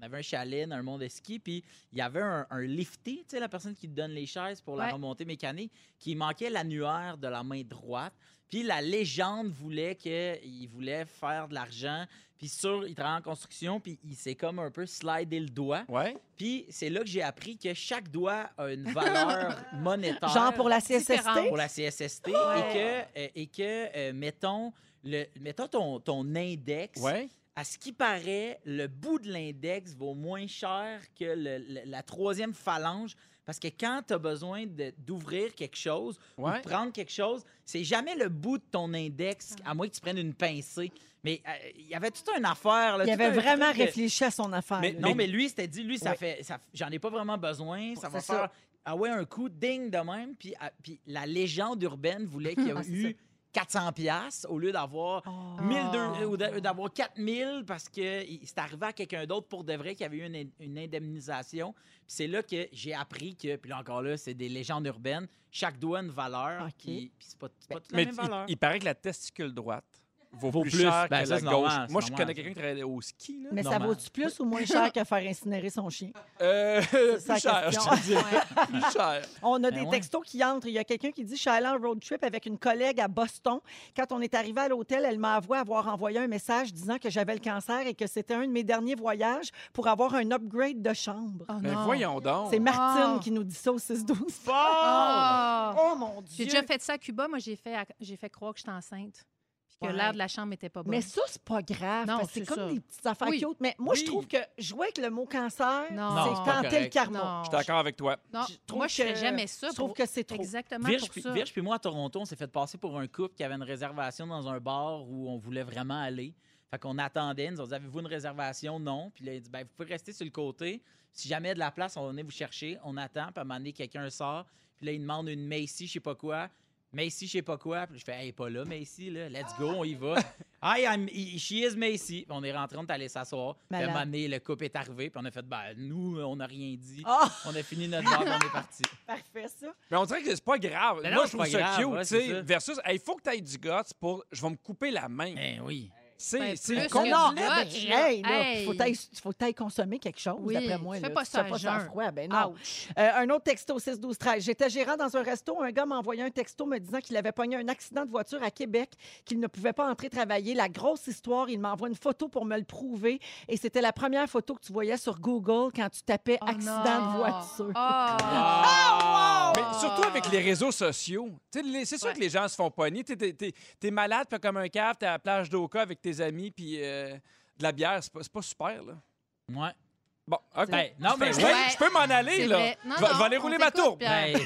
avait un chalet un monde de ski, puis il y avait un, un lifté, tu sais, la personne qui te donne les chaises pour la Ouais. remontée mécanique, qui manquait l'annuaire de la main droite. Puis la légende voulait qu'il voulait faire de l'argent. Puis sur, il travaille en construction, puis il s'est comme un peu slidé le doigt. Ouais. Puis c'est là que j'ai appris que chaque doigt a une valeur monétaire. Genre pour la CSST? Pour la CSST et que, euh, et que euh, mettons, le, mettons ton, ton index, Ouais. À ce qui paraît, le bout de l'index vaut moins cher que le- le- la troisième phalange. Parce que quand tu as besoin d'ouvrir quelque chose ou de prendre quelque chose, c'est jamais le bout de ton index, à moins que tu prennes une pincée. Mais euh, il y avait toute une affaire. là, Il avait vraiment de- réfléchi à son affaire. Mais- non, mais lui, c'était dit, lui, ça fait. Ça, j'en ai pas vraiment besoin. Ça va ça. faire. Ah ouais, un coup, ding de même. Puis, ah, puis la légende urbaine voulait qu'il y Ah, ait c'est eu 400 pièces au lieu d'avoir Oh. 1200 ou d'a- d'avoir 4000 parce que c'est arrivé à quelqu'un d'autre pour de vrai qui avait eu une, in- une indemnisation. Puis c'est là que j'ai appris que, puis là encore là, c'est des légendes urbaines, chaque doigt a une valeur. OK. Puis, puis c'est pas, toute la Mais même il, valeur. il paraît que la testicule droite vaut, Vaut plus, plus. cher Ben, que ça, la c'est gauche. normal, Moi, je normal, connais quelqu'un qui travaillait au ski. Là. Mais ça vaut-tu plus ou moins cher que faire incinérer son chien? Euh, ça plus cher, je te dis. plus cher. On a Ben des ouais. textos qui entrent. Il y a quelqu'un qui dit Je suis allée en road trip avec une collègue à Boston. Quand on est arrivé à l'hôtel, elle m'a avoué avoir envoyé un message disant que j'avais le cancer et que c'était un de mes derniers voyages pour avoir un upgrade de chambre. Oh, Mais non. voyons donc. C'est Martine Ah. qui nous dit ça au 6-12. Ah! Oh mon Dieu! J'ai déjà fait ça à Cuba. Moi, j'ai fait, j'ai fait croire que j'étais enceinte. Puis que Ouais. l'air de la chambre n'était pas bon. Mais ça, c'est pas grave. Non, parce que c'est comme ça. des petites affaires Oui. cute. Mais moi, je trouve que jouer avec le mot cancer, c'est tenter le karma. Non. Je suis d'accord avec toi. Non, Je trouve moi, je ferais que- jamais ça. Je trouve pour- que c'est trop. Exactement Virge pour puis, ça. Virge puis moi, à Toronto, on s'est fait passer pour un couple qui avait une réservation dans un bar où on voulait vraiment aller. Fait qu'on attendait, ils nous ont dit Avez-vous une réservation? Non. Puis là, il dit ben, Vous pouvez rester sur le côté. Si jamais il y a de la place, on va venir vous chercher. On attend, puis à un moment donné, quelqu'un sort. Puis là, il demande une Macy, je sais pas quoi. Macy, je sais pas quoi. Puis je fais Hey, pas là, Macy, là. Let's go, on y va. Hi, I'm, he- she is Macy. Puis on est rentré, on est allé s'asseoir. Puis à un moment donné, le couple est arrivé. Puis on a fait Ben, nous, on n'a rien dit. Ah, On a fini notre bar, puis on est parti. parfait, ça. Mais on dirait que c'est pas grave. Mais Moi, non, je trouve pas ça grave, cute, ouais, tu sais, versus, il faut que tu aies du guts pour. Je vais me couper la main. Ben oui. C'est Ben, c'est là, Hey. faut t'aille- faut que tu ailles consommer quelque chose, Oui, d'après moi. fais là. pas Tu ça fais pas ça froid. Ben non. Euh, un autre texto 6 12 13 J'étais gérant dans un resto. Un gars m'a envoyé un texto me disant qu'il avait pogné un accident de voiture à Québec, qu'il ne pouvait pas entrer travailler. La grosse histoire, il m'envoie une photo pour me le prouver. Et c'était la première photo que tu voyais sur Google quand tu tapais Oh accident non. de voiture. Ah! Mais surtout avec les réseaux sociaux. Les- C'est sûr Ouais. que les gens se font pogner. T'es- T'es t'es- t'es malade, comme un cave, t'es à la plage d'Oka avec tes amis, puis euh, de la bière. C'est pas, c'est pas super, là. Ouais. Bon, OK. Ben, non, je peux, mais je peux- ouais. je peux m'en aller, C'est là. Non, je, vais, aller rouler ma tour. Ben.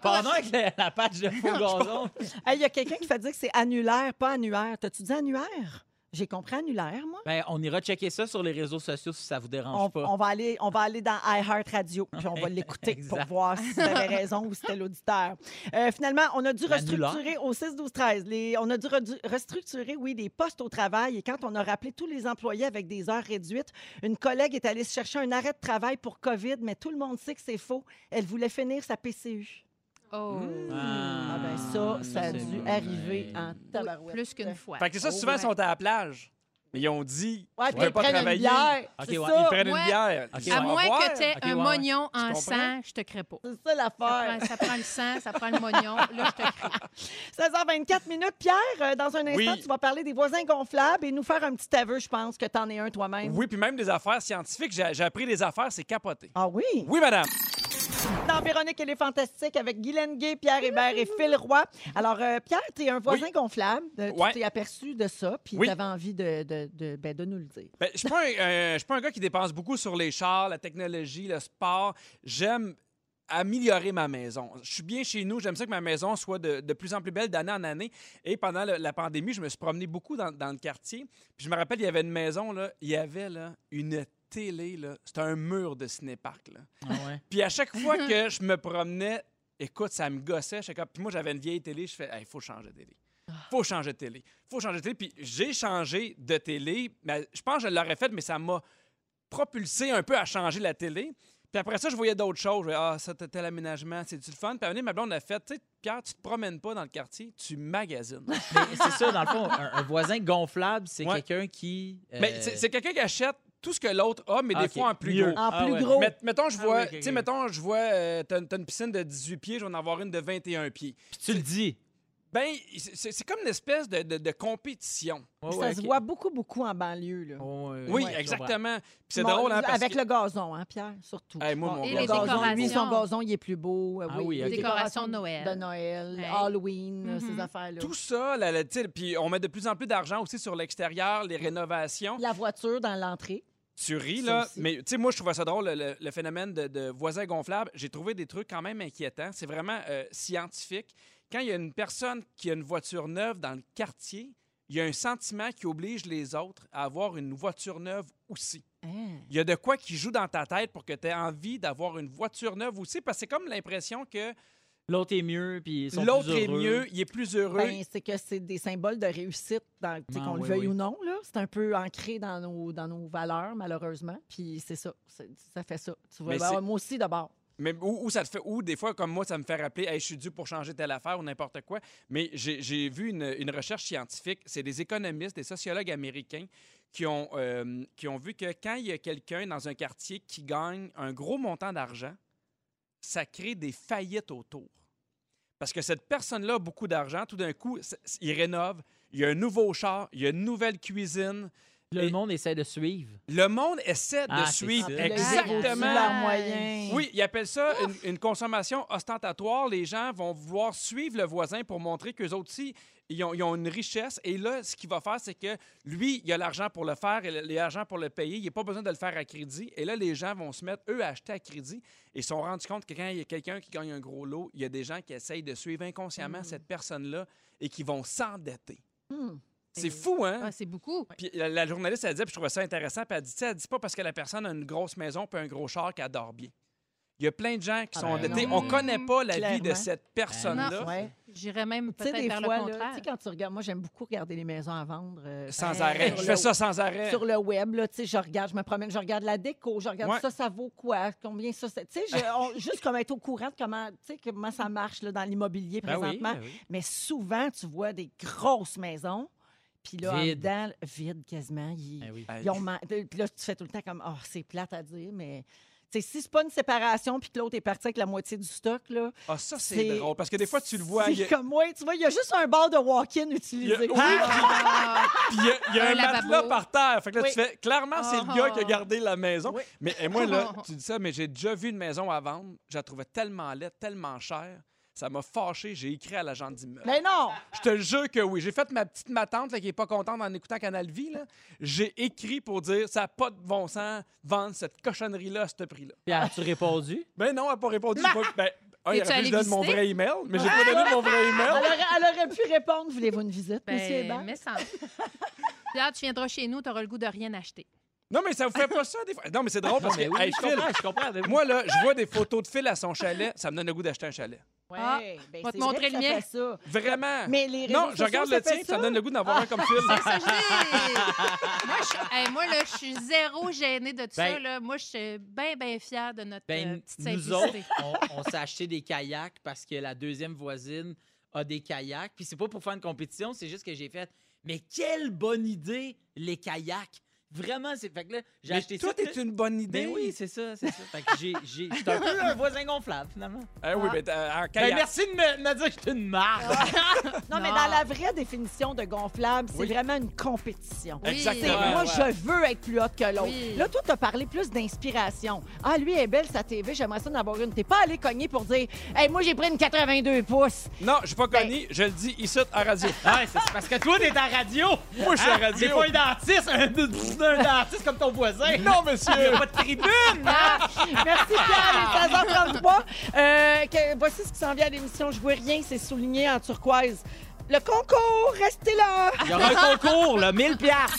Pardon avec la, la patch de faux gazon. Hey, Il y a quelqu'un qui fait dire que c'est annulaire, pas annuaire. T'as-tu dit annuaire? J'ai compris annulaire, moi. Ben, on ira checker ça sur les réseaux sociaux si ça vous dérange On, pas. on va aller, on va aller dans iHeart Radio, puis on va l'écouter pour voir si c'était raison ou si c'était l'auditeur. Euh, finalement, on a dû restructurer au 6, 12, 13. Les, on a dû restructurer, oui, des postes au travail. Et quand on a rappelé tous les employés avec des heures réduites, une collègue est allée chercher un arrêt de travail pour COVID, mais tout le monde sait que c'est faux. Elle voulait finir sa PCU. Oh. Ah ben ça, ça a dû arriver en tabarouette. Plus qu'une fois. Fait que c'est ça, souvent, ils ouais. sont à la plage. Mais ils ont dit, Ouais, veux ils pas prennent une travailler. Ok, ouais, ça, Ils prennent Ouais. une bière. À moins que tu aies un ouais. mognon en sang, je te crée pas. c'est ça Ça l'affaire. prend, ça prend le sang, ça prend le mognon. Là, je te crée. 16h24 minutes. Pierre, euh, dans un instant, Oui. tu vas parler des voisins gonflables et nous faire un petit aveu, je pense, que tu en es un toi-même. Oui, puis même des affaires scientifiques. J'ai j'ai appris des affaires, c'est capoté. Ah oui? Oui, madame. Dans Véronique, elle est fantastique avec Guylaine Gay, Pierre Hébert et Phil Roy. Alors, euh, Pierre, tu es un voisin gonflable. Euh, Ouais. Tu t'es aperçu de ça, puis Oui. tu avais envie de, de, de, ben, de nous le dire. Ben, je suis pas, un- euh, je suis pas un gars qui dépense beaucoup sur les chars, la technologie, le sport. J'aime améliorer ma maison. Je suis bien chez nous. J'aime ça que ma maison soit de, de plus en plus belle d'année en année. Et pendant le- la pandémie, je me suis promené beaucoup dans, dans le quartier. Puis je me rappelle, il y avait une maison, là, il y avait là, une télé. là. C'était un mur de cinéparc. Là. Ah ouais. Puis à chaque fois que je me promenais, écoute, ça me gossait. J'étais comme- Puis moi, j'avais une vieille télé. Je fais, il faut changer de télé. faut changer de télé. faut changer de télé. Puis j'ai changé de télé. Mais je pense que je l'aurais fait, mais ça m'a propulsé un peu à changer la télé. Puis après ça, je voyais d'autres choses. Je voyais, ah, ça, t'as tel aménagement, c'est-tu le fun? Puis à un moment donné, ma blonde a fait, tu sais, Pierre, tu te promènes pas dans le quartier, tu magasines. Mais c'est ça, dans le fond, un, un voisin gonflable, c'est Ouais. quelqu'un qui. euh, Mais c'est c'est quelqu'un qui achète tout ce que l'autre a, mais des fois en plus mieux. gros. En Ah plus ouais. gros. Met- mettons, je Ah vois, oui, ok, tu sais, mettons, je vois, euh, t'as, t'as une piscine de 18 pieds, je vais en avoir une de 21 pieds. Puis tu le dis. Ben, c'est, c'est comme une espèce de, de- de compétition. Ouais, ça ouais, se voit beaucoup, beaucoup en banlieue. Là. Oh, Oui, ouais, exactement. Puis c'est drôle, hein, parce Avec que... le gazon, hein, Pierre, surtout. Hey, moi, mon Et le les gazon, décorations. lui, son gazon, il est plus beau. euh, Ah oui, les ok. Décorations de Noël. De Noël, Hey. Halloween, euh, Mhm. ces affaires-là. Tout ça, tu sais, puis on met de plus en plus d'argent aussi sur l'extérieur, les rénovations. La voiture dans l'entrée. Tu ris, là. Mais tu sais, moi, je trouvais ça drôle, le, le phénomène de, de voisins gonflables. J'ai trouvé des trucs quand même inquiétants. C'est vraiment euh, scientifique. Quand il y a une personne qui a une voiture neuve dans le quartier, il y a un sentiment qui oblige les autres à avoir une voiture neuve aussi. Hein? Il y a de quoi qui joue dans ta tête pour que tu aies envie d'avoir une voiture neuve aussi, parce que c'est comme l'impression que L'autre est mieux, puis ils sont L'autre plus est heureux. mieux, il est plus heureux. Ben, c'est que c'est des symboles de réussite, dans, tu sais, Ah, qu'on le veuille oui. ou non. là. C'est un peu ancré dans nos, dans nos valeurs, malheureusement. Puis c'est ça. C'est- Ça fait ça. Tu vois, Mais ben, c'est- moi aussi, d'abord. Mais où, où ça te fait, ou des fois, comme moi, ça me fait rappeler, hey, je suis dû pour changer telle affaire ou n'importe quoi. Mais j'ai j'ai vu une, une recherche scientifique. C'est des économistes, des sociologues américains qui ont, euh, qui ont vu que quand il y a quelqu'un dans un quartier qui gagne un gros montant d'argent, ça crée des faillites autour. Parce que cette personne-là a beaucoup d'argent, tout d'un coup, il rénove, il y a un nouveau char, il y a une nouvelle cuisine. Le monde essaie de suivre. Le monde essaie de Ah, c'est suivre ça. Exactement moyens. oui, ils appellent ça une, une consommation ostentatoire. Les gens vont vouloir suivre le voisin pour montrer qu'eux autres aussi, ils ont, ils ont une richesse. Et là, ce qu'il va faire, c'est que lui, il a l'argent pour le faire et l'argent pour le payer. Il n'a pas besoin de le faire à crédit. Et là, les gens vont se mettre, eux, à acheter à crédit et ils se sont rendus compte que quand il y a quelqu'un qui gagne un gros lot, il y a des gens qui essayent de suivre inconsciemment cette personne-là et qui vont s'endetter. Hmm. C'est fou, hein? Ah, c'est beaucoup. Puis la, la journaliste, elle dit, puis je trouvais ça intéressant, puis elle dit, tu sais, elle dit pas parce que la personne a une grosse maison puis un gros char qu'elle dort bien. Il y a plein de gens qui Ah sont ben endettés. On connaît pas la vie de cette personne-là. Ouais. J'irais même Tu sais, peut-être des vers fois, le là, contraire. tu sais, quand tu regardes, moi, j'aime beaucoup regarder les maisons à vendre. euh, Sans arrêt. Je fais ça sans arrêt. Sur le web, là, tu sais, je regarde, je me promène, je regarde la déco, je regarde Ouais. ça, ça vaut quoi, combien ça, c'est- tu sais, juste comme être au courant de comment, tu sais, comment ça marche là, dans l'immobilier Ben oui, présentement. ben oui. Mais souvent, tu vois des grosses maisons, puis là, en Vide. dedans, vide quasiment. Ils, Ben oui. Ils ont man- Puis là, tu fais tout le temps comme, oh, c'est plate à dire, mais. tu sais, si c'est pas une séparation puis que l'autre est parti avec la moitié du stock, là. Ah, ça, c'est c'est- drôle. Parce que des fois, tu le vois. c'est il y a- comme moi, tu vois, il y a juste un bar de walk-in utilisé. Il y a- oui, Ah, Puis il y a, il y a Un un, matelas par terre. Fait que là, Oui. tu fais, clairement, c'est le Oh. gars qui a gardé la maison. Oui. Mais et moi, là, tu dis ça, mais j'ai déjà vu une maison à vendre. Je la trouvais tellement laide, tellement chère. Ça m'a fâché. J'ai écrit à l'agent d'immeuble. Mais non! Je te jure que oui. J'ai fait ma petite matante là, qui est pas contente en écoutant Canal Vie. là. J'ai écrit pour dire ça n'a pas de bon sens vendre cette cochonnerie-là à ce prix-là. Puis as-tu répondu? Ben non, elle n'a pas répondu. Pas- Ben, un, il aurait pu je donne mon vrai email, mais j'ai pas donné mon vrai email. Elle aurait, elle aurait pu répondre Voulez-vous une visite, monsieur ben, Hébert? mais sans. Puis là, tu viendras chez nous, tu auras le goût de rien acheter. Non, mais ça vous fait pas ça des fois. Non, mais c'est drôle parce que, Mais oui, hey, je Phil, comprends, je comprends. moi, là, je vois des photos de Phil à son chalet, ça me donne le goût d'acheter un chalet. Ouais, Ah, ben, va c'est te montrer vrai que le ça mien. fait ça. Vraiment. Mais les non, je regarde ça le tien, ça me donne le goût d'avoir un comme ça, dis. moi, je, hey, moi, là, je suis zéro gênée de tout ça. Ben- Là. Moi, je suis bien, bien fière de notre Ben, euh, petite nous autres, simplicité. on, on s'est acheté des kayaks parce que la deuxième voisine a des kayaks. Puis c'est pas pour faire une compétition, c'est juste que j'ai fait. Mais quelle bonne idée, les kayaks! Vraiment, c'est. Fait que là, j'ai acheté toi, ça. t'es une bonne idée. Ben oui, c'est ça, c'est ça. Fait que j'ai. j'ai- J'étais un peu un voisin gonflable, finalement. Ah oui, mais t'as- en Ben, kayak. merci de me, de me dire que j'étais une marde. Non, mais dans la vraie définition de gonflable, c'est Oui. vraiment une compétition. Oui. C'est Exactement. moi, ouais. je veux être plus haute que l'autre. Oui. Là, toi, tu as parlé plus d'inspiration. Ah, lui est belle, sa TV, j'aimerais ça en avoir une. T'es pas allé cogner pour dire Hey, moi, j'ai pris une 82 pouces. Non, je suis pas Ben- connu, je le dis ici à radio. Ah ouais, c'est c'est parce que toi, t'es à radio. Moi, je suis à radio. C'est pas un dentiste, un, un dentiste comme ton voisin. Non, monsieur. Il a pas de tribune. Ah, merci Pierre, il est 16h33. Euh, que- voici ce qui s'en vient à l'émission. Je vois rien, c'est souligné en turquoise. Le concours, restez là! Il y aura un concours, là, 1000 piastres.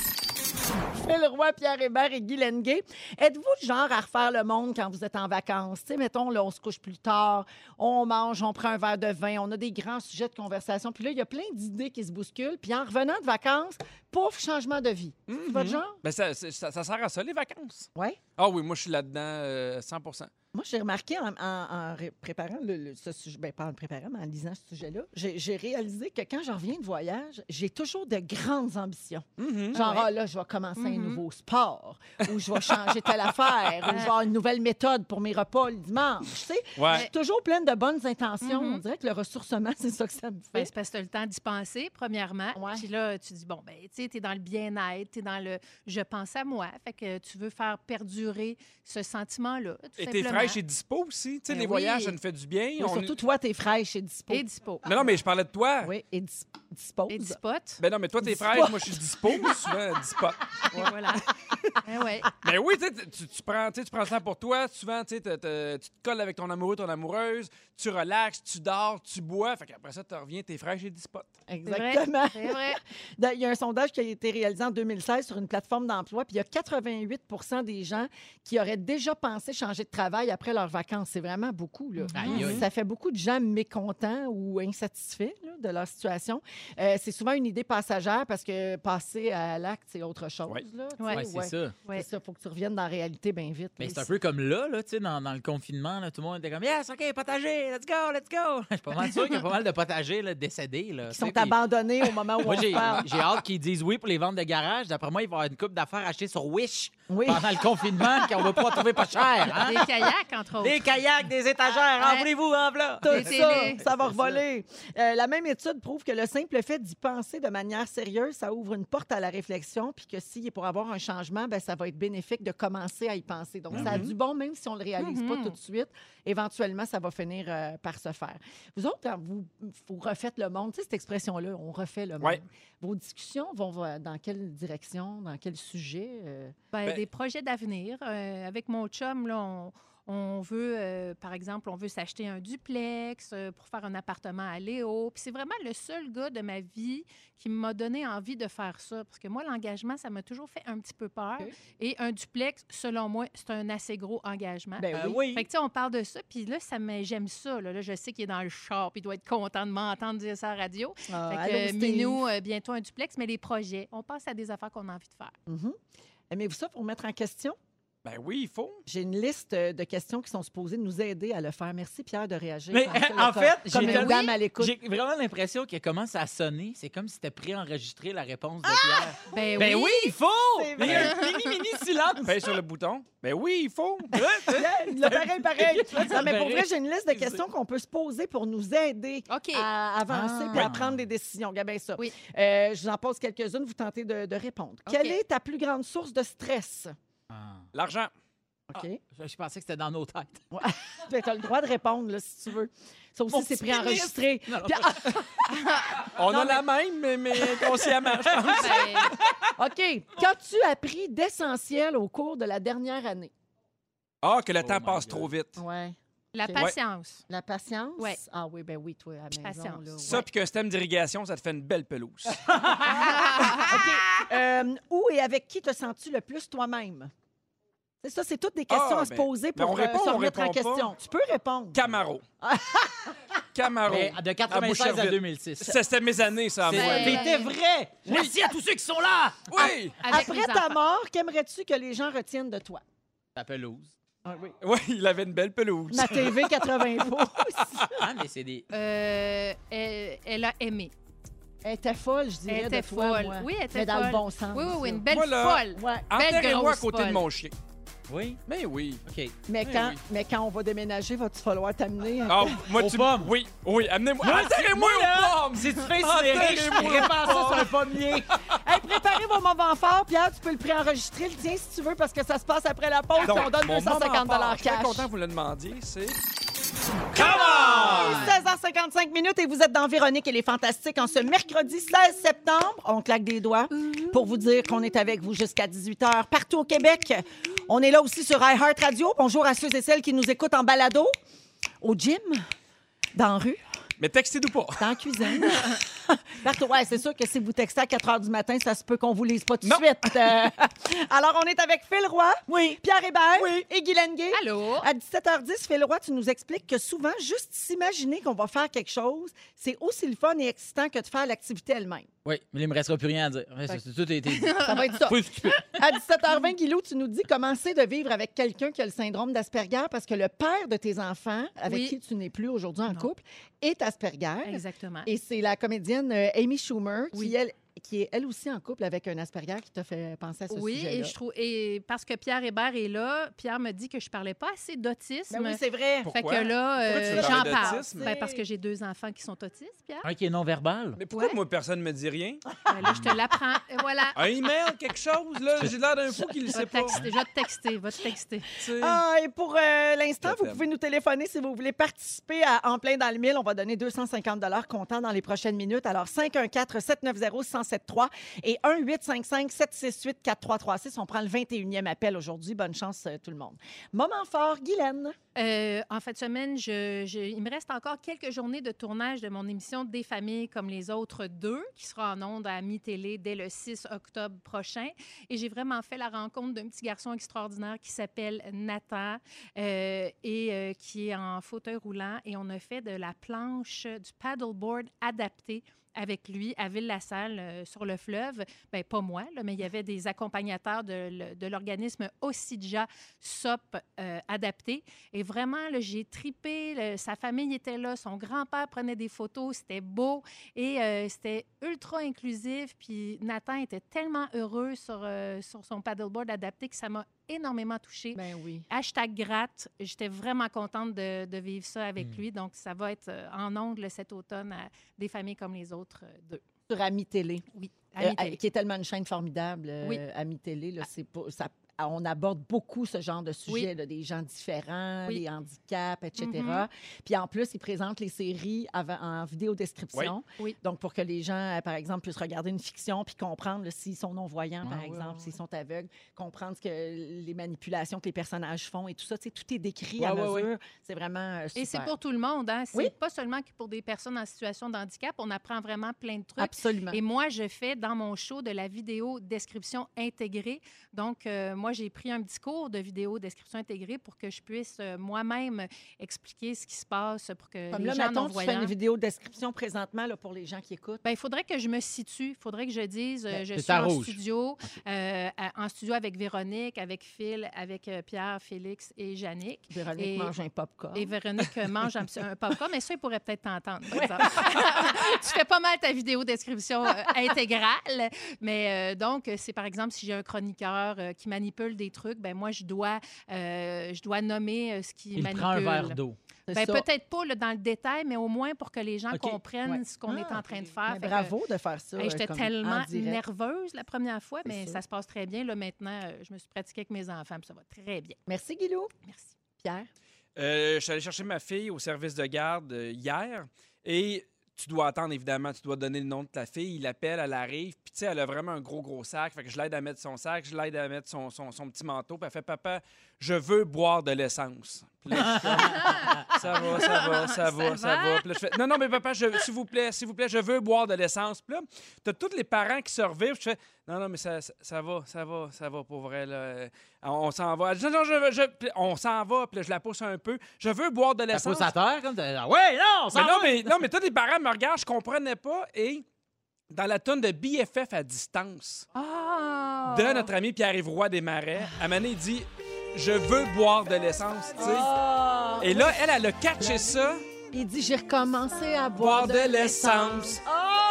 Phil Roy, Pierre Hébert et Guy Lenguet. Êtes-vous du genre à refaire le monde quand vous êtes en vacances? Sais, mettons, là, on se couche plus tard, on mange, on prend un verre de vin, on a des grands sujets de conversation. Puis là, il y a plein d'idées qui se bousculent. Puis en revenant de vacances, pouf, changement de vie. C'est votre genre? Ben, ça, c'est- ça, ça sert à ça, les vacances. Oui. Ah oui, moi, je suis là-dedans euh, 100 Moi, j'ai remarqué en, en- en ré- préparant le, le- ce sujet, ben, pas en le préparant, mais en lisant ce sujet-là, j'ai réalisé que quand je reviens de voyage, j'ai toujours de grandes ambitions. Mhm. Genre, ouais. ah, là, je vais commencer un Mhm. nouveau sport, ou je vais changer telle affaire, ou je vais avoir une nouvelle méthode pour mes repas le dimanche. Tu sais, Ouais. je suis toujours pleine de bonnes intentions. Mhm. On dirait que le ressourcement, c'est ça que ça me Ben, fait. c'est parce que tu as le temps d'y penser, premièrement. Ouais. Puis là, tu dis, bon, ben, tu sais, tu es dans le bien-être, tu es dans le je pense à moi. Fait que tu veux faire perdurer ce sentiment-là. tout Et simplement. Fraîche et dispo aussi. Tu sais, Ben les oui. voyages, ça nous fait du bien. Oui, On- Surtout toi, t'es fraîche et dispo. Et dispo. Mais non, mais je parlais de toi. Oui, et dis- dispose. Et dispot. Ben non, mais toi, t'es Dispo. fraîche, moi, je suis dispo. souvent, dispo. Et voilà. Ben ouais. Mais oui, tu, sais, tu, tu prends, tu sais, tu prends ça pour toi. Souvent, tu sais, te- te- tu te colles avec ton amoureux, ton amoureuse. Tu relaxes, tu dors, tu bois. Fait qu'après ça, tu reviens, t'es fraîche et dispo. C'est vrai. Exactement. C'est vrai. Il y a un sondage qui a été réalisé en 2016 sur une plateforme d'emploi, puis il y a 88% des gens qui auraient déjà pensé changer de travail après leurs vacances. C'est vraiment beaucoup. Là. Ça fait beaucoup de gens mécontents ou insatisfaits là, de leur situation. Euh, c'est souvent une idée passagère parce que passer à l'acte, c'est autre chose. Ouais. Ouais, c'est ça. Ouais. C'est ça, faut que tu reviennes dans la réalité bien vite. Mais c'est un peu comme là, là tu sais, dans, dans le confinement, là, tout le monde était comme Yes, OK, potager, let's go, let's go. Je suis pas mal sûr qu'il y a pas mal de potagers là, décédés. Là, Qui sont abandonnés au moment où Moi, on j'ai se parle. j'ai hâte qu'ils disent oui pour les ventes de garage. D'après moi, il va y avoir une coupe d'affaires achetées sur Wish Oui. pendant le confinement qu'on va pas trouver pas cher. Hein? Des kayaks, entre autres. Des kayaks, des étagères, Ouais. en voulez-vous, en voilà. Tout Des ça, télés. ça va revoler. Euh, la même étude prouve que le simple fait d'y penser de manière sérieuse, ça ouvre une porte à la réflexion, puis que s'il est pour avoir un changement, ben, ça va être bénéfique de commencer à y penser. Donc, ça a du bon, même si on ne le réalise pas Mhm. tout de suite. Éventuellement, ça va finir euh, par se faire. Vous autres, quand vous, vous refaites le monde, tu sais, cette expression-là, on refait le monde. Ouais. Vos discussions vont euh, dans quelle direction, dans quel sujet? euh? Ben, Ben- des projets d'avenir. Euh, avec mon chum, là, on, on veut, euh, par exemple, on veut s'acheter un duplex euh, pour faire un appartement à Léo. Puis c'est vraiment le seul gars de ma vie qui m'a donné envie de faire ça. Parce que moi, l'engagement, ça m'a toujours fait un petit peu peur. Et un duplex, selon moi, c'est un assez gros engagement. Ben Euh, oui. oui. Fait que, tu sais, on parle de ça, puis là, ça me- j'aime ça. Là. Là, je sais qu'il est dans le char, puis il doit être content de m'entendre dire ça à la radio. Ah, fait que, euh. Minou, euh, bientôt un duplex, mais les projets, on passe à des affaires qu'on a envie de faire. Mhm. Aimez-vous ça pour mettre en question? Ben oui, il faut. J'ai une liste euh, de questions qui sont supposées nous aider à le faire. Merci, Pierre, de réagir. Mais, en fait, comme j'ai une dame à l'écoute. J'ai vraiment l'impression que commence à sonner. C'est comme si c'était préenregistré la réponse de Pierre. Ben, Ben oui, il faut! Il y a un mini, mini silence. Paye sur le bouton. Ben oui, il faut. L'a pareil, pareil. Non, mais pour vrai, j'ai une liste de questions qu'on peut se poser pour nous aider à avancer Ah. et à Oui. prendre des décisions. Regardez ça. Oui. Euh, je vous en pose quelques-unes, vous tentez de, de répondre. Quelle est ta plus grande source de stress? Ah. L'argent. OK. Je, je pensais que c'était dans nos têtes. tu as le droit de répondre là, si tu veux. Ça aussi, c'est préenregistré. Non, non, Puis- On Non, a mais- la même, mais, mais consciemment, je pense. Ben, OK. Qu'as-tu appris d'essentiel au cours de la dernière année? Ah, que le Oh temps passe God. trop vite. Ouais. la patience. La patience? Ouais. Ah oui, ben oui, toi, à la maison. Patience. là, Ça, puis qu'un système d'irrigation, ça te fait une belle pelouse. OK. Euh, où et avec qui te sens-tu le plus toi-même? C'est ça, c'est toutes des questions Ah, à se ben, poser ben, pour répond, euh, se on remettre en répond pas. question. Tu peux répondre. Camaro. Camaro. Mais de 96 à Boucherville. 2006. Ça, C'était mes années, ça, à C'est- moi. Ben, C'était vrai! Merci à tous ceux qui sont là! Oui! Avec Après les ta enfants. mort, qu'aimerais-tu que les gens retiennent de toi? La pelouse. Ah oui. Oui, il avait une belle pelouse. Ma TV 80 pouces. Ah, mais c'est des. Euh, elle, elle a aimé. Elle était folle, je dirais, Elle était de toi, folle. moi. Oui, elle était Mais dans folle. le bon sens. Oui, oui, oui, une belle Moi, folle. Ouais. Enterrez-moi à grosse côté folle. de mon chien. Oui? Mais oui. OK. Mais, quand, oui. mais quand on va déménager, va-tu falloir t'amener? un Ah, peu? moi, Aux tu... pommes. Oui, oui, amenez-moi. Moi, Enterrez-moi aux pommes! Si tu fais Ah, enterrez-moi prépare ça sur un pommier. Hey, préparez vos moments forts. Pierre, tu peux le préenregistrer, le tien, si tu veux, parce que ça se passe après la pause. Donc, puis on donne mon 250 moment fort, Je suis cash. très content que vous le demandiez. C'est 16h55 minutes et vous êtes dans Véronique et les Fantastiques en ce mercredi 16 septembre. On claque des doigts pour vous dire qu'on est avec vous jusqu'à 18h partout au Québec. On est là aussi sur iHeart Radio. Bonjour à ceux et celles qui nous écoutent en balado, au gym, dans la rue, Mais textez-nous pas. dans la cuisine. Partout. Ouais, c'est sûr que si vous textez à 4 h du matin, ça se peut qu'on vous lise pas tout de suite. Euh, alors, on est avec Phil Roy, Oui. Pierre Hébert et Guylaine Gay. Allô? À 17h10, Phil Roy, tu nous expliques que souvent, juste s'imaginer qu'on va faire quelque chose, c'est aussi le fun et excitant que de faire l'activité elle-même. Oui, mais il me restera plus rien à dire. Ouais, ça, c'est- Tout a été dit. Ça va être ça. Faut stupide. À 17h20, Guilou, tu nous dis commencer de vivre avec quelqu'un qui a le syndrome d'Asperger parce que le père de tes enfants, avec Oui. qui tu n'es plus aujourd'hui en Non. couple, est Asperger. Exactement. Et c'est la comédienne euh, Amy Schumer qui, Oui. elle, qui est elle aussi en couple avec un Asperger qui t'a fait penser à ce Oui, sujet-là. et je trouve et parce que Pierre Hébert est là, Pierre me dit que je parlais pas assez d'autisme. Ben oui, c'est vrai. fait Pourquoi? que là, euh, j'en parle. d'autisme? Ben, parce que j'ai deux enfants qui sont autistes, Pierre. Un qui est non-verbal. Mais pourquoi Ouais. moi, personne ne me dit rien? Ben là, je te l'apprends. Et voilà. Un email, quelque chose, là? J'ai l'air d'un fou qui le sait pas. je vais te texter, va te texter. Ah, et pour euh, l'instant, vous pouvez nous téléphoner si vous voulez participer à En plein dans le mille. On va donner 250 comptant dans les prochaines minutes. Alors, 514-790-1073 et 1-855-768-4336. On prend le 21e appel aujourd'hui. Bonne chance, euh, tout le monde. Moment fort, Guylaine. Euh, en fin de semaine, je, je- il me reste encore quelques journées de tournage de mon émission Des familles comme les autres deux, qui sera en ondes à mi-télé dès le 6 octobre prochain. Et j'ai vraiment fait la rencontre d'un petit garçon extraordinaire qui s'appelle Nathan euh, et euh, qui est en fauteuil roulant. Et on a fait de la planche, du paddleboard adapté avec lui à Ville-la-Salle euh, sur le fleuve. Bien, pas moi, mais il y avait des accompagnateurs de, de l'organisme Osidja SOP euh, adapté. Et vraiment, j'ai tripé. sa famille était là. Son grand-père prenait des photos. C'était beau. Et euh, c'était ultra inclusif. Puis Nathan était tellement heureux sur, sur son paddleboard adapté que ça m'a énormément touchée. Ben oui. Hashtag gratte. J'étais vraiment contente de, de vivre ça avec Mm. lui. Donc, ça va être euh, en ongle cet automne à des familles comme les autres euh, deux. Sur Ami Télé. Oui, Euh, qui est tellement une chaîne formidable, euh, Oui. Ami Télé. Là, c'est ça- on aborde beaucoup ce genre de sujet, Oui. là, des gens différents, Oui. des handicaps, etc. Mhm. Puis en plus, ils présentent les séries avant- en vidéo description. Oui. Donc, pour que les gens, euh, par exemple, puissent regarder une fiction puis comprendre s'ils sont non-voyants, par Ah, exemple, s'ils sont aveugles, comprendre ce que les manipulations que les personnages font et tout ça. Tout est décrit à mesure. C'est vraiment euh, Et c'est super. pour tout le monde. Hein? C'est pas seulement que pour des personnes en situation de handicap. On apprend vraiment plein de trucs. Absolument. Et moi, je fais dans mon show de la vidéo description intégrée. Donc, euh, moi, j'ai pris un petit cours de vidéo description intégrée pour que je puisse euh, moi-même expliquer ce qui se passe pour que Comme les là, gens mettons, tu fais une vidéo description présentement là, pour les gens qui écoutent. Ben, il faudrait que je me situe. Il faudrait que je dise, euh, Ben, je suis en rouge. studio, euh, à- en studio avec Véronique, avec Phil, avec euh, Pierre, Félix et Jannick. Véronique Et- mange un popcorn. Et Véronique mange un, un popcorn, mais ça, il pourrait peut-être t'entendre, par exemple. tu fais pas mal ta vidéo description euh, intégrale, mais euh, donc, c'est par exemple, si j'ai un chroniqueur euh, qui manipule des trucs, ben moi, je dois, euh, je dois nommer euh, ce qui Il manipule. prend un verre d'eau. Ben, peut-être pas là, dans le détail, mais au moins pour que les gens comprennent Ouais. ce qu'on est Ah, en train de faire. Mais Fait que- bravo de faire ça. Hey, J'étais tellement nerveuse la première fois, mais ça. ça se passe très bien. Là, maintenant, euh, je me suis pratiquée avec mes enfants, puis ça va très bien. Merci, Guilou. Merci. Pierre? Euh, je suis allé chercher ma fille au service de garde hier et tu dois attendre, évidemment. Tu dois donner le nom de ta fille. Il appelle, elle arrive. Puis, tu sais, elle a vraiment un gros, gros sac. Fait que je l'aide à mettre son sac, je l'aide à mettre son, petit manteau. Puis, elle fait Papa, je veux boire de l'essence. Puis là, je suis comme, ça va, ça va, ça va, ça va? va. Puis là, je fais Non, non, mais papa, je- s'il vous plaît, s'il vous plaît, je veux boire de l'essence. Puis là, t'as tous les parents qui se revivent. Je fais Non, non, mais ça, ça, ça va, ça va, ça va pour vrai. Là. On, s'en va. Non, non, je, veux- je, Puis on s'en va. Puis là, je la pousse un peu. Je veux boire de La l'essence. pousse à terre, comme ça. Ouais, non, ça Mais non, mais, non, mais tous les parents me regardent, je comprenais pas. Et dans la tonne de BFF à distance Ah! de notre ami Pierre-Yves Roy des Marais, à il dit Je veux boire de l'essence, tu sais. Ah! Et là, elle, elle a catché ça, Il dit J'ai recommencé à boire boire de l'essence.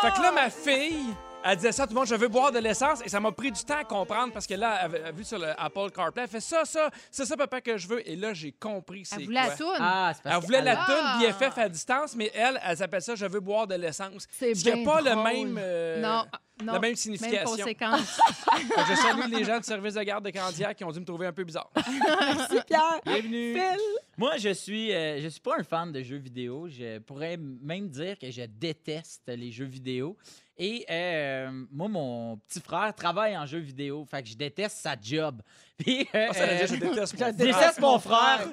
Fait que là, ma fille. Elle disait ça, tout le monde, je veux boire de l'essence. Et ça m'a pris du temps à comprendre parce que là, elle elle a vu sur le Apple CarPlay, elle fait ça, ça, c'est ça, papa, que je veux. Et là, j'ai compris c'est Elle voulait quoi. la toune. Ah, c'est parce Elle voulait la Ah! toune BFF à distance, mais elle, elle s'appelle ça, je veux boire de l'essence. C'est Ce qui n'a pas le drôle. même, euh, non, non. la même Même signification. conséquence. Fait que je salue les gens du service de garde de Candiac qui ont dû me trouver un peu bizarre. Merci, Pierre. Bienvenue. Phil. Moi, je suis, euh, je suis pas un fan de jeux vidéo. Je pourrais même dire que je déteste les jeux vidéo. Et euh, moi, mon petit frère travaille en jeux vidéo. Fait que je déteste sa job. Puis, euh, ça veut dire, je déteste mon frère. déteste mon frère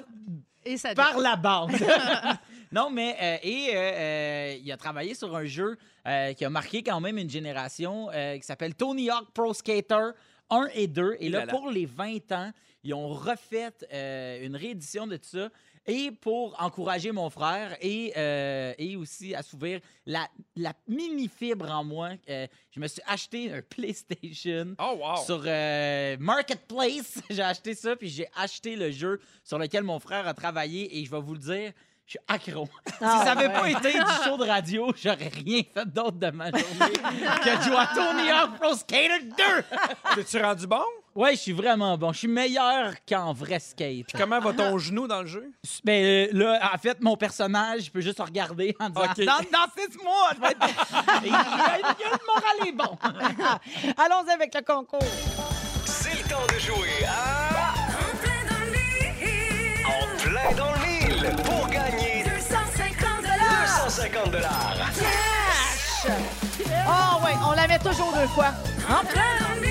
Et ça par la bande. non, mais euh, et euh, euh, il a travaillé sur un jeu euh, qui a marqué quand même une génération euh, qui s'appelle Tony Hawk Pro Skater 1 et 2. Et Et là, là là. pour les 20 ans, ils ont refait euh, une réédition de tout ça. Et pour encourager mon frère et, euh, et aussi assouvir la, la mini-fibre en moi, euh, je me suis acheté un PlayStation Oh, wow. sur euh, Marketplace. j'ai acheté ça, puis j'ai acheté le jeu sur lequel mon frère a travaillé. Et je vais vous le dire, je suis accro. Ah, si ça n'avait pas été du show de radio, j'aurais rien fait d'autre de ma journée que de jouer à Tony Hawk Pro Skater 2. T'es-tu rendu bon? Ouais, je suis vraiment bon. Je suis meilleur qu'en vrai skate. Comment va ton genou dans le jeu? Ben euh, là, en fait, mon personnage, je peux juste regarder en disant Ok. dans, dans six mois, je vais être... Il, le moral est bon. Allons-y avec le concours. C'est le temps de jouer à... En plein dans le mille pour gagner 250 dollars. Oh, oui, on l'avait toujours deux fois. En plein dans le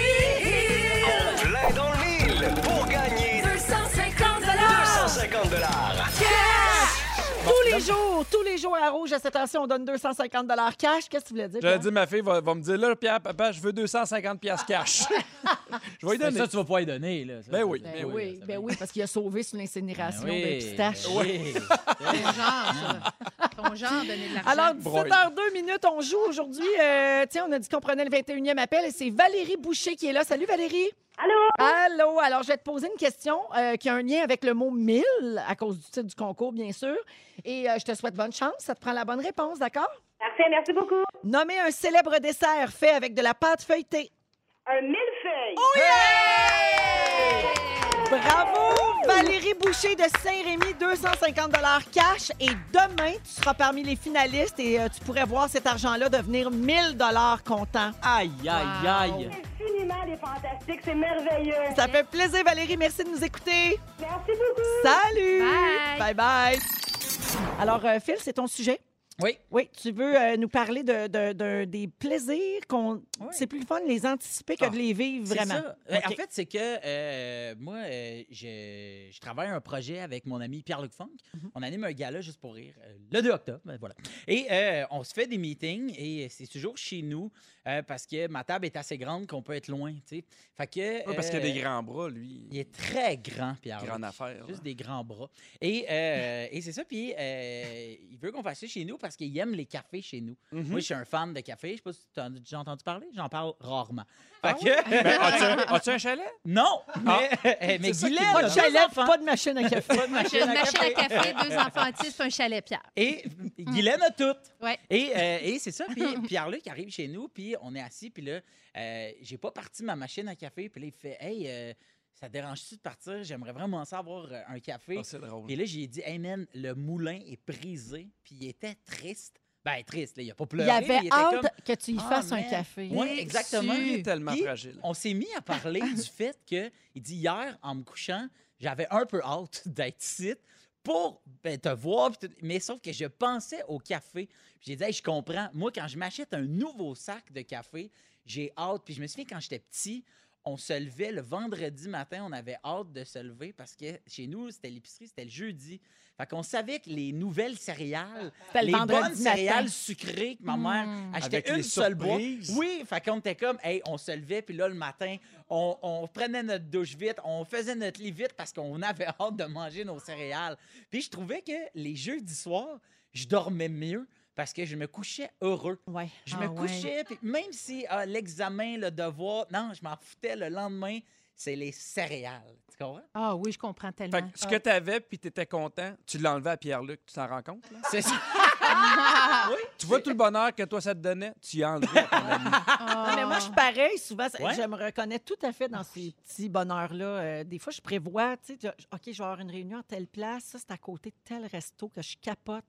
les jours, tous les jours à Rouge, à cette heure-ci, on donne 250 cash. Qu'est-ce que tu voulais dire? Pierre? dire, ma fille va, va me dire, là, Pierre, papa, je veux 250 piastres cash. je vais lui donner. ça, tu vas pas y donner. Là, ça. Ben oui, Ben ben oui, ben oui, parce qu'il a sauvé sur l'incinération Ben oui. des pistaches. Oui. Ton genre, ça. Ton genre, donner de l'argent. Alors, Broye. 17h02 minutes, on joue aujourd'hui. euh, tiens, on a dit qu'on prenait le 21e appel et c'est Valérie Boucher qui est là. Salut Valérie. Allô? Allô? Alors, je vais te poser une question euh, qui a un lien avec le mot 1000 à cause du titre du concours, bien sûr. Et euh, je te souhaite bonne chance. Ça te prend la bonne réponse, d'accord? Parfait, merci beaucoup. Nommez un célèbre dessert fait avec de la pâte feuilletée. Un millefeuille. Bravo! Valérie Boucher de Saint-Rémy, 250 cash. Et demain, tu seras parmi les finalistes et euh, tu pourrais voir cet argent-là devenir 1000 comptant. Aïe, aïe, aïe. Infiniment des fantastiques, c'est merveilleux. Ça fait plaisir, Valérie. Merci de nous écouter. Merci beaucoup. Salut! Bye. Bye bye. Alors, euh, Phil, c'est ton sujet. Oui. Oui, tu veux euh, nous parler de, de- de- des plaisirs qu'on. Oui. C'est plus le fun de les anticiper que Ah, de les vivre C'est vraiment. ça. Euh, En fait, c'est que euh, moi, euh, je, je travaille un projet avec mon ami Pierre-Luc Funk. Mhm. On anime un gala juste pour rire euh, le 2 octobre. ben voilà. Et euh, on se fait des meetings et c'est toujours chez nous euh, parce que ma table est assez grande qu'on peut être loin. tu sais. Fait que. Ouais, parce qu'il a des grands bras, lui. Il est très grand, Pierre. Grande affaire. Juste là. des grands bras. Et, euh, et c'est ça. Puis, euh, il veut qu'on fasse ça chez nous parce qu'il aime les cafés chez nous. Mhm. Moi, je suis un fan de café. Je sais pas si tu as déjà entendu parler. J'en parle rarement. Ah que- Ben, as-tu un- as-tu un chalet? non, mais, euh, mais est Guylaine, Pas de chalet, enfants. pas de machine à café. Pas de machine Une à machine à café. café, deux un chalet Pierre. Et Guylaine a tout. Ouais. Et, euh, et c'est ça. Puis Pierre-Luc arrive chez nous, puis on est assis, puis là, euh, j'ai pas parti ma machine à café. Puis là, il fait Hey, euh, ça te dérange-tu de partir? J'aimerais vraiment ça avoir euh, un café. Ah, c'est drôle. Et là, j'ai dit Hey, man, le moulin est brisé. Puis il était triste. Ben, triste, là, il a pas Il pleuré. y avait hâte comme- que tu y Ah, fasses un café. Oui, exactement. Il est tellement Puis, fragile. On s'est mis à parler du fait que, il dit hier, en me couchant, j'avais un peu hâte d'être ici pour ben, te voir, mais sauf que je pensais au café. Puis J'ai dit, Hey, je comprends. Moi, quand je m'achète un nouveau sac de café, j'ai hâte. Puis je me souviens, quand j'étais petit, on se levait le vendredi matin, on avait hâte de se lever parce que chez nous, c'était l'épicerie, c'était le jeudi. Fait qu'on savait que les nouvelles céréales, C'était le les bonnes matin. céréales sucrées que ma mère Mm. achetait Avec une seule boîte. Oui, fait qu'on était comme, hey, on se levait, puis là, le matin, on, on prenait notre douche vite, on faisait notre lit vite parce qu'on avait hâte de manger nos céréales. Puis je trouvais que les jeudis soirs, je dormais mieux parce que je me couchais heureux. Ouais. Je Ah me ouais. couchais, puis même si ah, l'examen, le devoir, non, je m'en foutais le lendemain, c'est les céréales. Tu comprends? Ah oui, je comprends Fait tellement. que ce que tu avais, puis tu étais content, tu l'as enlevé à Pierre-Luc. Tu t'en rends compte? Là? C'est ça. Tu vois tout le bonheur que toi, ça te donnait? Tu y as enlevé à ton ami. Ah. Non, mais moi, je suis pareil. Souvent, Ouais. je me reconnais tout à fait dans ces petits bonheurs-là. Euh, des fois, je prévois, tu sais, OK, je vais avoir une réunion à telle place. Ça, c'est à côté de tel resto que je capote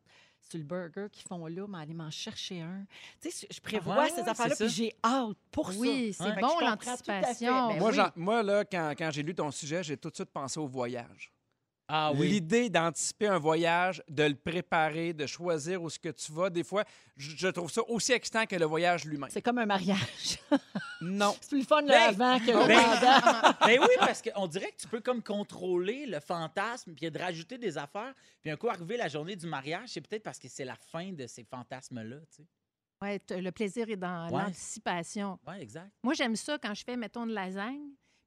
sur le burger qu'ils font là, mais aller m'en chercher un. Tu sais, je- je prévois Ouais, ces ouais, affaires-là, c'est puis j'ai hâte pour Oui, ça. c'est Fait que bon, l'anticipation. Ben Moi, oui. moi, là, quand, quand j'ai lu ton sujet, j'ai tout de suite pensé au voyage. Ah oui. L'idée d'anticiper un voyage, de le préparer, de choisir où ce que tu vas, des fois, je, je trouve ça aussi excitant que le voyage lui-même. C'est comme un mariage. Non. c'est plus le fun le Ben, avant que le ben, pendant. Ben oui, parce qu'on dirait que tu peux comme contrôler le fantasme, puis de rajouter des affaires. Puis un coup, arrivé la journée du mariage, c'est peut-être parce que c'est la fin de ces fantasmes-là. Tu sais. Ouais, le plaisir est dans Ouais. l'anticipation. Ouais, exact. Moi, j'aime ça quand je fais, mettons, de lasagne,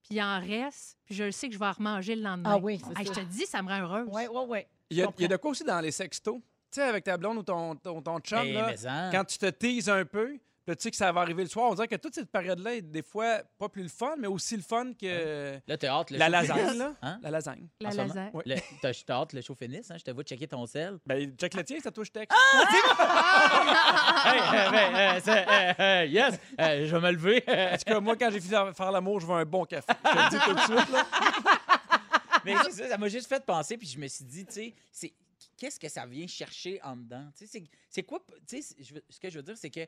puis il en reste, puis je le sais que je vais en remanger le lendemain. Ah oui, c'est Hey, ça. je te dis, ça me rend heureuse. Oui, oui, oui. Il y, a, il y a de quoi aussi dans les sextos? Tu sais, avec ta blonde ou ton, ton, ton chum, Eh, là, mais en- quand tu te teases un peu, puis tu sais que ça va arriver le soir, on dirait que toute cette période-là est des fois pas plus le fun, mais aussi le fun que Là, t'as hâte le la lasagne. Là. Hein? La lasagne. La lasagne. Oui. Le- T'as t'as hâte le show finisse, hein? Je te vois checker ton sel. Ben, check le tien, c'est à toi, je texte. Hey, euh, ben, euh, euh, yes! Euh, je vais me lever. En tout cas, moi, quand j'ai fini de faire l'amour, je veux un bon café. Je te le dis tout de suite. Là. Mais c'est ça, ça m'a juste fait penser, puis je me suis dit, tu sais, c'est- qu'est-ce que ça vient chercher en dedans? Tu sais, c'est- c'est quoi, tu sais, ce que je veux dire, c'est que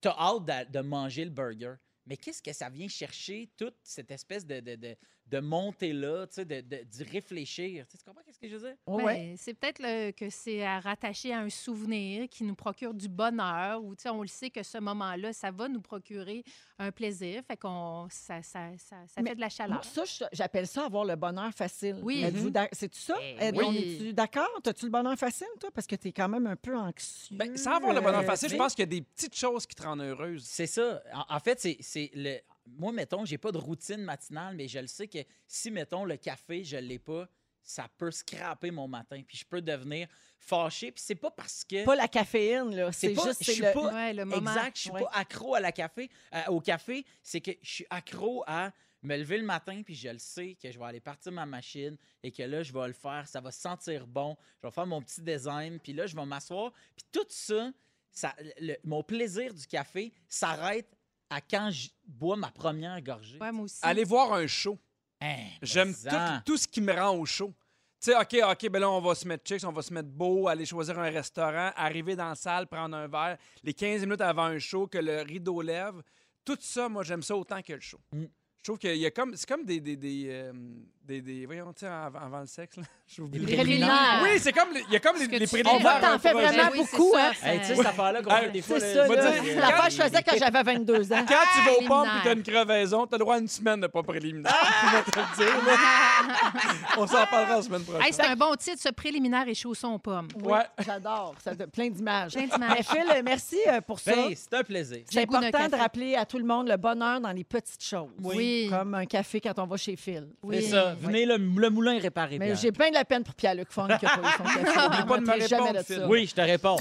t'as hâte de, manger le burger, mais qu'est-ce que ça vient chercher, toute cette espèce de, de, de de monter là, tu sais, de, de- d'y réfléchir. Tu sais, tu comprends ce que je veux dire? Ouais, Ben, ouais. C'est peut-être le- que c'est à rattacher à un souvenir qui nous procure du bonheur ou tu sais, on le sait que ce moment-là, ça va nous procurer un plaisir. Fait qu'on ça, ça, ça, ça Mais fait de la chaleur. Moi, ça, je- j'appelle ça avoir le bonheur facile. Oui. C'est-tu ça? Eh oui. On est-tu d'accord? As-tu le bonheur facile, toi? Parce que tu es quand même un peu anxieux. Ben, sans avoir le bonheur facile, tu je pense qu'il y a des petites choses qui te rendent heureuse. C'est ça. En, en fait, c'est, c'est le. Moi, mettons, j'ai pas de routine matinale, mais je le sais que si, mettons, le café, je l'ai pas, ça peut scraper mon matin. Puis je peux devenir fâché. Puis c'est pas parce que. Pas la caféine, là. C'est C'est pas- juste je suis le... pas- Ouais, le moment. Exact, je suis Ouais. pas accro à la café, euh, au café, c'est que je suis accro à me lever le matin puis je le sais que je vais aller partir ma machine et que là je vais le faire, ça va sentir bon, je vais faire mon petit design puis là je vais m'asseoir puis tout ça, ça le- mon plaisir du café s'arrête à quand je bois ma première gorgée. Ouais, moi aussi. Aller voir un show. Hein, J'aime tout, tout ce qui me rend au show. Tu sais, OK, OK, ben là, on va se mettre chicks, on va se mettre beau, aller choisir un restaurant, arriver dans la salle, prendre un verre, les 15 minutes avant un show, que le rideau lève. Tout ça, moi, j'aime ça autant que le show. Mm. Je trouve qu'il y a comme... C'est comme des... des, des, euh, des, des- voyons, tu sais, avant, avant le sexe, là. J'ai oublié Les le- préliminaires. Oui, c'est comme... Il y a comme les, que. On préliminaires. voit que t'en fais vraiment Oui, c'est beaucoup, ça, hein? Hey, tu sais, cette affaire-là qu'on Hey, fait des fois. C'est ça, va là. dire, La quand- fois, je faisais quand j'avais 22 ans. Quand tu vas aux pompes et t'as une crevaison, t'as le droit à une semaine de pas préliminaire. Je vais te le dire, là. On s'en parlera la semaine prochaine. Hey, c'est un bon titre, ce préliminaire et chaussons aux pommes. Oui, Ouais. J'adore. Ça donne plein d'images. Plein d'images. Mais Phil, merci euh, pour ça. Ben, c'est un plaisir. C'est important de rappeler à tout le monde le bonheur dans les petites choses. Oui. Comme un café quand on va chez Phil. Oui. C'est ça. Venez, le, le moulin est réparé. Mais Pierre. j'ai bien de la peine pour Pierre-Luc Funk qui a pas eu son café. Pas de me répondre, de Phil. ça. Oui, je te réponds.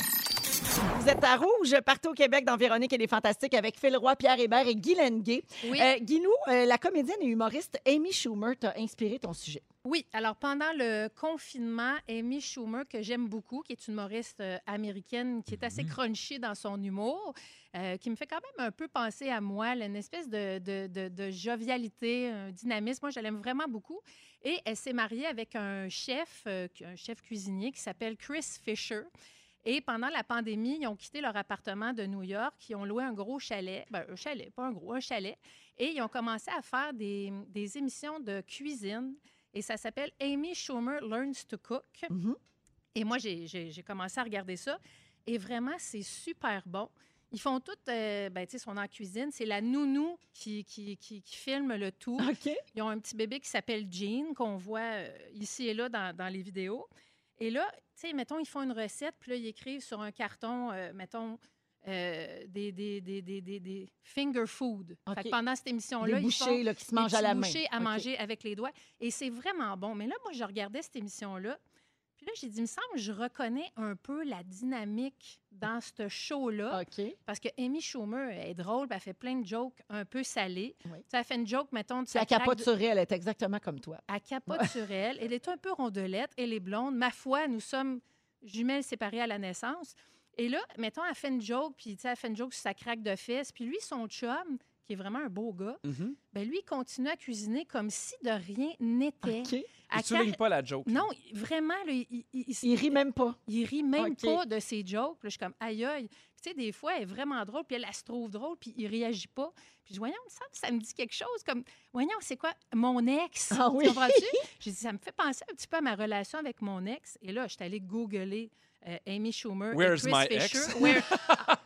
Vous êtes à Rouge, partout au Québec, dans Véronique et les Fantastiques, avec Phil Roy, Pierre Hébert et Guy Lenguet. Oui. Euh, Guinou, euh, la comédienne et humoriste Amy Schumer t'a inspiré ton sujet. Oui, alors pendant le confinement, Amy Schumer, que j'aime beaucoup, qui est une humoriste euh, américaine, qui est assez crunchy dans son humour, euh, qui me fait quand même un peu penser à moi, là, une espèce de, de- de- de jovialité, un dynamisme. Moi, je l'aime vraiment beaucoup. Et elle s'est mariée avec un chef, un chef cuisinier qui s'appelle Chris Fisher. Et pendant la pandémie, ils ont quitté leur appartement de New York, ils ont loué un gros chalet, ben, un chalet, pas un gros, un chalet, et ils ont commencé à faire des, des émissions de cuisine. Et ça s'appelle Amy Schumer Learns to Cook. Mhm. Et moi, j'ai- commencé à regarder ça. Et vraiment, c'est super bon. Ils font tout, euh, ben, tu sais, sont en cuisine. C'est la nounou qui, qui, qui, qui filme le tout. OK. Ils ont un petit bébé qui s'appelle Jean, qu'on voit euh, ici et là dans, dans les vidéos. Et là, tu sais, mettons, ils font une recette, puis là, ils écrivent sur un carton, euh, mettons, euh, des, des, des, des, des- des finger food. Fait que pendant cette émission-là, ils font là, qui se mangent à la main. à manger avec les doigts. Et c'est vraiment bon. Mais là, moi, je regardais cette émission-là. Puis là, j'ai dit, il me semble que je reconnais un peu la dynamique dans ce show-là. OK. Parce que Amy Schumer elle est drôle, puis elle fait plein de jokes un peu salées. Oui. Elle fait une joke, mettons, de sa craque capote de- sur elle, elle est exactement comme toi. Elle capote sur elle. Elle est un peu rondelette. Elle est blonde. Ma foi, nous sommes jumelles séparées à la naissance. Et là, mettons, elle fait une joke, puis tu sais, elle fait une joke sur sa craque de fesses. Puis lui, son chum, qui est vraiment un beau gars, Mhm. ben lui, il continue à cuisiner comme si de rien n'était. À Il souligne car- pas la joke. Non, vraiment, là, il, il, il- Il rit même pas. il rit même pas de ses jokes. Là, je suis comme, aïe, aïe. Tu sais, des fois, elle est vraiment drôle, puis elle, elle se trouve drôle, puis il réagit pas. Puis, je dis, voyons, ça, ça me dit quelque chose comme, voyons, c'est quoi, mon ex? Ah Tu oui. comprends-tu? J'ai dit, ça me fait penser un petit peu à ma relation avec mon ex. Et là, je suis allée googler euh, Amy Schumer. et Where's Chris my Fisher. ex? Where-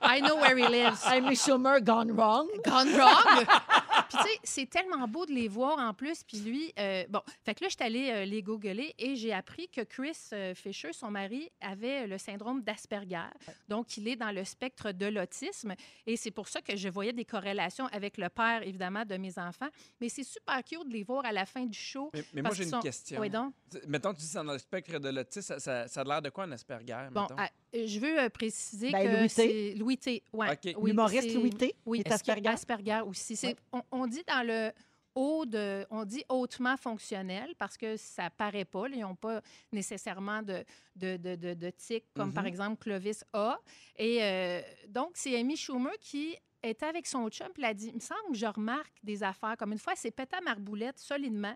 I know where he lives. Amy Schumer gone wrong. Gone wrong? Puis, tu sais, c'est tellement beau de les voir en plus. Puis lui, euh, bon, fait que là, je suis allée euh, les googler et j'ai appris que Chris euh, Fisher, son mari, avait le syndrome d'Asperger. Donc, il est dans le spectre de l'autisme. Et c'est pour ça que je voyais des corrélations avec le père, évidemment, de mes enfants. Mais c'est super cute de les voir à la fin du show. Mais, mais moi, j'ai une sont- question. Oui, donc? Tu- Mettons, tu dis c'est dans le spectre de l'autisme, ça, ça, ça a l'air de quoi un Asperger? Bon, mettons? ah, je veux euh, préciser Ben, que Louis T. c'est Louis T. Ouais, OK. oui, L'humoriste Louis T. Oui, est Asperger. Asperger aussi? C'est- Ouais. on, on dit dans le haut de, on dit hautement fonctionnel parce que ça paraît pas. là, ils n'ont pas nécessairement de, de, de, de, de tics comme par Mhm. exemple Clovis a. Et euh, donc, c'est Amy Schumer qui était avec son chum, puis elle a dit, il me semble que je remarque des affaires. Comme une fois, elle s'est pétée à marboulette solidement.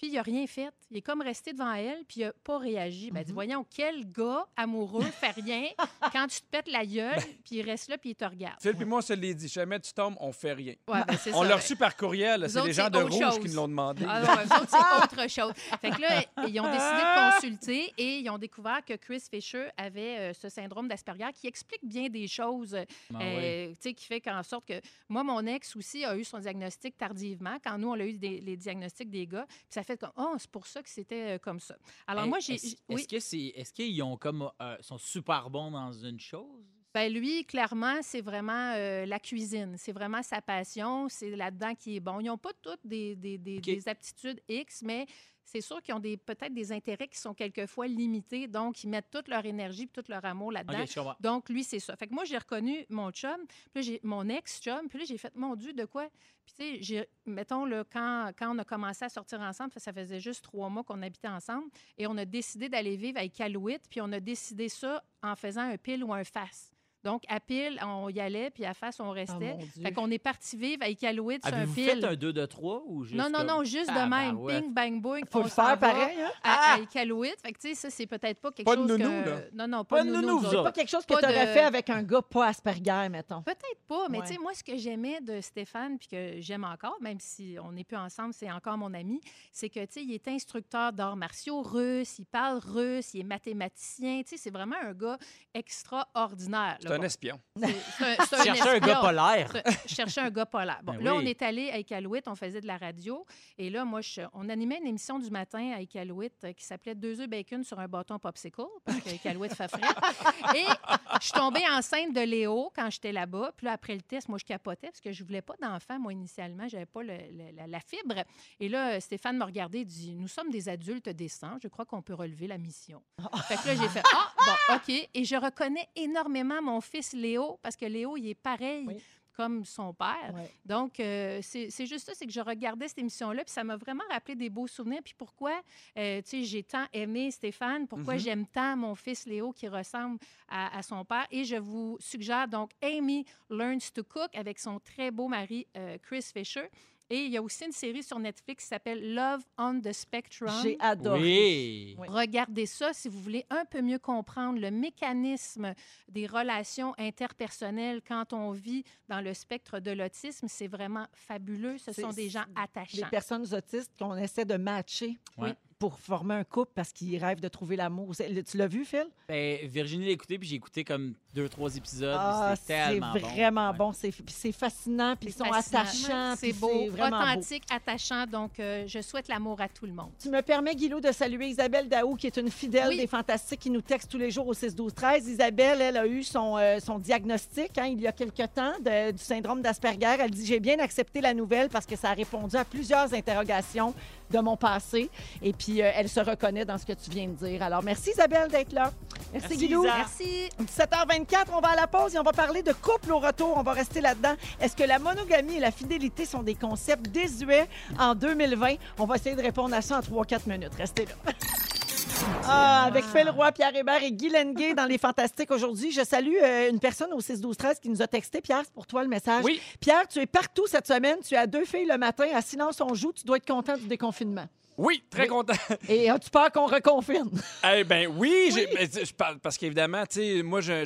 Puis il n'a rien fait. Il est comme resté devant elle, puis il n'a pas réagi. Ben, elle Mhm. dit, voyons, quel gars amoureux fait rien quand tu te pètes la gueule, puis il reste là, puis il te regarde. Phil et moi, on se l'est dit. Jamais tu tombes, on fait rien. Ouais, ben, On l'a ben. reçu par courriel. C'est les gens de rouge chose. qui nous l'ont demandé. Ah non, eux autres, c'est autre chose. Fait que là, ils ont décidé de consulter et ils ont découvert que Chris Fisher avait euh, ce syndrome d'Asperger qui explique bien des choses, euh, Ah oui. euh, tu sais, qui fait qu'en sorte que moi, mon ex aussi a eu son diagnostic tardivement quand nous, on a eu des- les diagnostics des gars. Puis ça fait comme, oh, c'est pour ça que c'était euh, comme ça. Alors Hey, moi, j'ai. Est-ce Oui. que c'est, est-ce qu'ils ont comme euh, sont super bons dans une chose? Ben lui, clairement, c'est vraiment euh, la cuisine. C'est vraiment sa passion. C'est là-dedans qui est bon. Ils n'ont pas toutes des, des- des- OK. des aptitudes X, mais c'est sûr qu'ils ont des, peut-être des intérêts qui sont quelquefois limités. Donc, ils mettent toute leur énergie et tout leur amour là-dedans. Donc, lui, c'est ça. Fait que moi, j'ai reconnu mon chum, puis là, j'ai mon ex-chum, puis là, j'ai fait, mon Dieu, de quoi? Puis, tu sais, j'ai- mettons, là, quand, quand on a commencé à sortir ensemble, ça faisait juste trois mois qu'on habitait ensemble, et on a décidé d'aller vivre avec Calouette, puis on a décidé ça en faisant un pile ou un face. Donc, à pile, on y allait, puis à face, on Oh, restait. fait qu'on est parti vivre avec Calouette sur un pile. fait un 2 de 3 ou juste non, non, non, juste de même. Ping, bang, boing. Faut on le faire pareil, hein? À, à Iqaluit. Fait que, tu sais, ça, c'est peut-être pas quelque Pas de chose nounou, que... là. Non, non, pas, Pas de nounou. nounou, vous autres. Pas quelque chose que tu aurais de- fait avec un gars pas Asperger, mettons. Peut-être pas, mais Ouais. tu sais, moi, ce que j'aimais de Stéphane, puis que j'aime encore, même si on n'est plus ensemble, c'est encore mon ami, c'est que, tu sais, il est instructeur d'arts martiaux russes, il parle russe, il est mathématicien, tu sais, c'est vraiment un gars extraordinaire. C'est là. un espion. c'est- c'est un- c'est un Cherchez un gars espion. polaire. Je cherchais un gars polaire. Bon, Ben là, oui. on est allé à Iqaluit, on faisait de la radio. Et là, moi, je- on animait une émission du matin à Iqaluit euh, qui s'appelait Deux œufs bacon sur un bâton popsicle, parce que Iqaluit fait frais. Et je suis tombée enceinte de Léo quand j'étais là-bas. Puis là, après le test, moi, je capotais parce que je voulais pas d'enfant, moi, initialement. J'avais pas le- le- la, la fibre. Et là, Stéphane m'a regardé et dit Nous sommes des adultes décents. Je crois qu'on peut relever la mission. Fait que là, j'ai fait Ah, bon, OK. Et je reconnais énormément mon fils Léo parce que Léo, il est pareil. Oui. comme son père. Ouais. Donc, euh, c'est juste ça, c'est que je regardais cette émission-là, puis ça m'a vraiment rappelé des beaux souvenirs. Puis pourquoi, euh, tu sais, j'ai tant aimé Stéphane, pourquoi Mhm. j'aime tant mon fils Léo qui ressemble à, à son père. Et je vous suggère donc Amy Learns to Cook avec son très beau mari euh, Chris Fisher. Et il y a aussi une série sur Netflix qui s'appelle Love on the Spectrum. J'ai adoré. Oui. Oui. Regardez ça si vous voulez un peu mieux comprendre le mécanisme des relations interpersonnelles quand on vit dans le spectre de l'autisme. C'est vraiment fabuleux. Ce sont des gens Des attachants. personnes autistes qu'on essaie de matcher Ouais. Pour former un couple parce qu'ils rêvent de trouver l'amour. Tu l'as vu, Phil? Ben, Virginie l'a écouté, puis j'ai écouté comme deux, trois épisodes. Ah, c'est tellement bon. vraiment Ouais. bon. C'est puis c'est fascinant, puis ils C'est sont fascinant. attachants. C'est puis beau, vraiment beau. authentique, attachant. Donc, euh, je souhaite l'amour à tout le monde. Tu me permets, Guilou, de saluer Isabelle Daou, qui est une fidèle Oui. des Fantastiques, qui nous texte tous les jours au 6-12-13. Isabelle, elle a eu son, euh, son diagnostic hein, il y a quelque temps de- du syndrome d'Asperger. Elle dit J'ai bien accepté la nouvelle parce que ça a répondu à plusieurs interrogations de mon passé. Et puis, euh, elle se reconnaît dans ce que tu viens de dire. Alors, merci, Isabelle, d'être là. Merci, Merci, Guilou. Isa. Merci. 17h24, on va à la pause et on va parler de couple au retour. On va rester là-dedans. Est-ce que la monogamie et la fidélité sont des concepts désuets en 2020? On va essayer de répondre à ça en 3-4 minutes. Restez là. Ah, avec Phil Roy, Pierre Hébert et Guy Lenguet dans Les Fantastiques aujourd'hui. Je salue euh, une personne au 6-12-13 qui nous a texté. Pierre, c'est pour toi le message. Oui. Pierre, tu es partout cette semaine. Tu as deux filles le matin. À silence, on joue. Tu dois être content du déconfinement. Oui, très Oui. content. Et as-tu peur qu'on reconfine? Eh ben oui, j'ai- ben, je parle parce qu'évidemment, tu sais, moi j'ai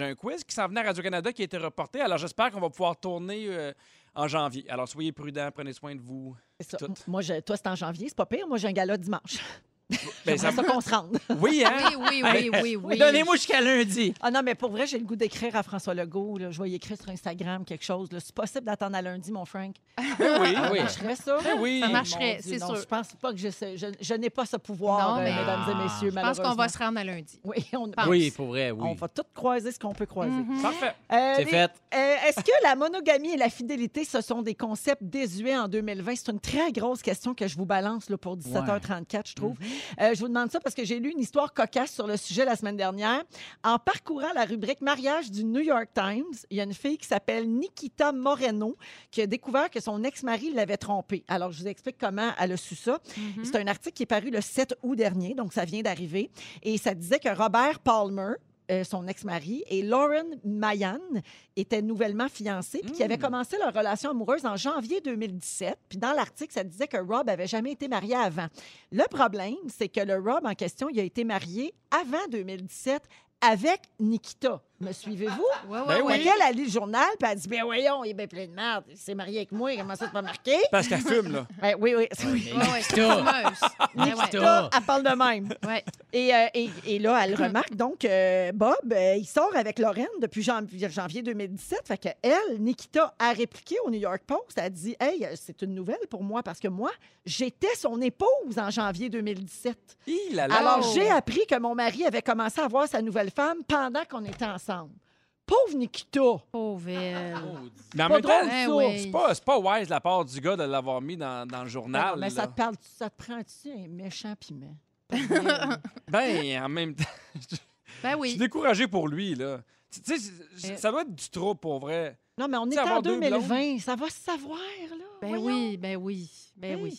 un quiz qui s'en venait à Radio-Canada qui a été reporté. Alors j'espère qu'on va pouvoir tourner euh, en janvier. Alors soyez prudents, prenez soin de vous. C'est ça. Tout. Moi, je- toi, c'est en janvier. C'est pas pire. Moi, j'ai un gala dimanche. Ben, ça qu'on se rende. Oui, hein? Oui, oui, oui, oui, oui. Donnez-moi jusqu'à lundi. Ah non, mais pour vrai, j'ai le goût d'écrire à François Legault. là. Je vais y écrire sur Instagram quelque chose. là. C'est possible d'attendre à lundi, mon Frank? Ben oui. Ah oui. Ça marcherait, ça? Ben oui. Ça marcherait, Mon Dieu, c'est non, sûr. Je pense pas que je, sais- je, je n'ai pas ce pouvoir, Non, euh, mais- mesdames et messieurs, Je pense qu'on va se rendre à lundi. Oui, on, Pense. Oui, pour vrai, oui. on va tout croiser ce qu'on peut croiser. Mhm. Parfait. Euh, C'est les- fait. euh, Est-ce que la monogamie et la fidélité, ce sont des concepts désuets en 2020? C'est une très grosse question que je vous balance là, pour 17h34, je trouve. Euh, je vous demande ça parce que j'ai lu une histoire cocasse sur le sujet la semaine dernière. En parcourant la rubrique mariage du New York Times, il y a une fille qui s'appelle Nikita Moreno qui a découvert que son ex-mari l'avait trompée. Alors, je vous explique comment elle a su ça. Mhm. C'est un article qui est paru le 7 août dernier, donc ça vient d'arriver. Et ça disait que Robert Palmer, euh, son ex-mari, et Lauren Mayan était nouvellement fiancée, puis qui avait commencé leur relation amoureuse en janvier 2017. Puis dans l'article, ça disait que Rob avait jamais été marié avant. Le problème, c'est que le Rob en question, il a été marié avant 2017 avec Nikita. Me suivez-vous? Ouais, ouais, Ben ouais. oui. Fait qu'elle, elle lit le journal, puis elle dit Ben voyons, il est bien plein de merde. Il s'est marié avec moi, comment ça, c'est pas marqué? Parce qu'elle fume, là. Ben oui, oui. oui. Ouais, ouais, c'est. Ouais, ouais. Nikita, elle parle de même. Ouais. Et, euh, et, et là, elle remarque donc euh, Bob, euh, il sort avec Lorraine depuis jan- janvier 2017. Fait que elle, Nikita, a répliqué au New York Post. Elle a dit Hey, euh, c'est une nouvelle pour moi parce que moi, j'étais son épouse en janvier 2017. Hi là là. Alors, j'ai appris que mon mari avait commencé à voir sa nouvelle femme pendant qu'on était ensemble. Pauvre Nikita. Pauvre elle. Mais en pas même temps, Ben oui. c'est pas, c'est pas wise de la part du gars de l'avoir mis dans, dans le journal. Non, mais ça te parle, ça te prend-tu un méchant piment? Ben, en même temps, Ben je oui. suis découragé pour lui, là. Tu sais, c'est- Euh. ça doit être du trop pour vrai. non, mais on Tu est sais, en avoir deux 2020. Ça va se savoir, là. Ben Voyons. oui, ben oui, ben Ben oui.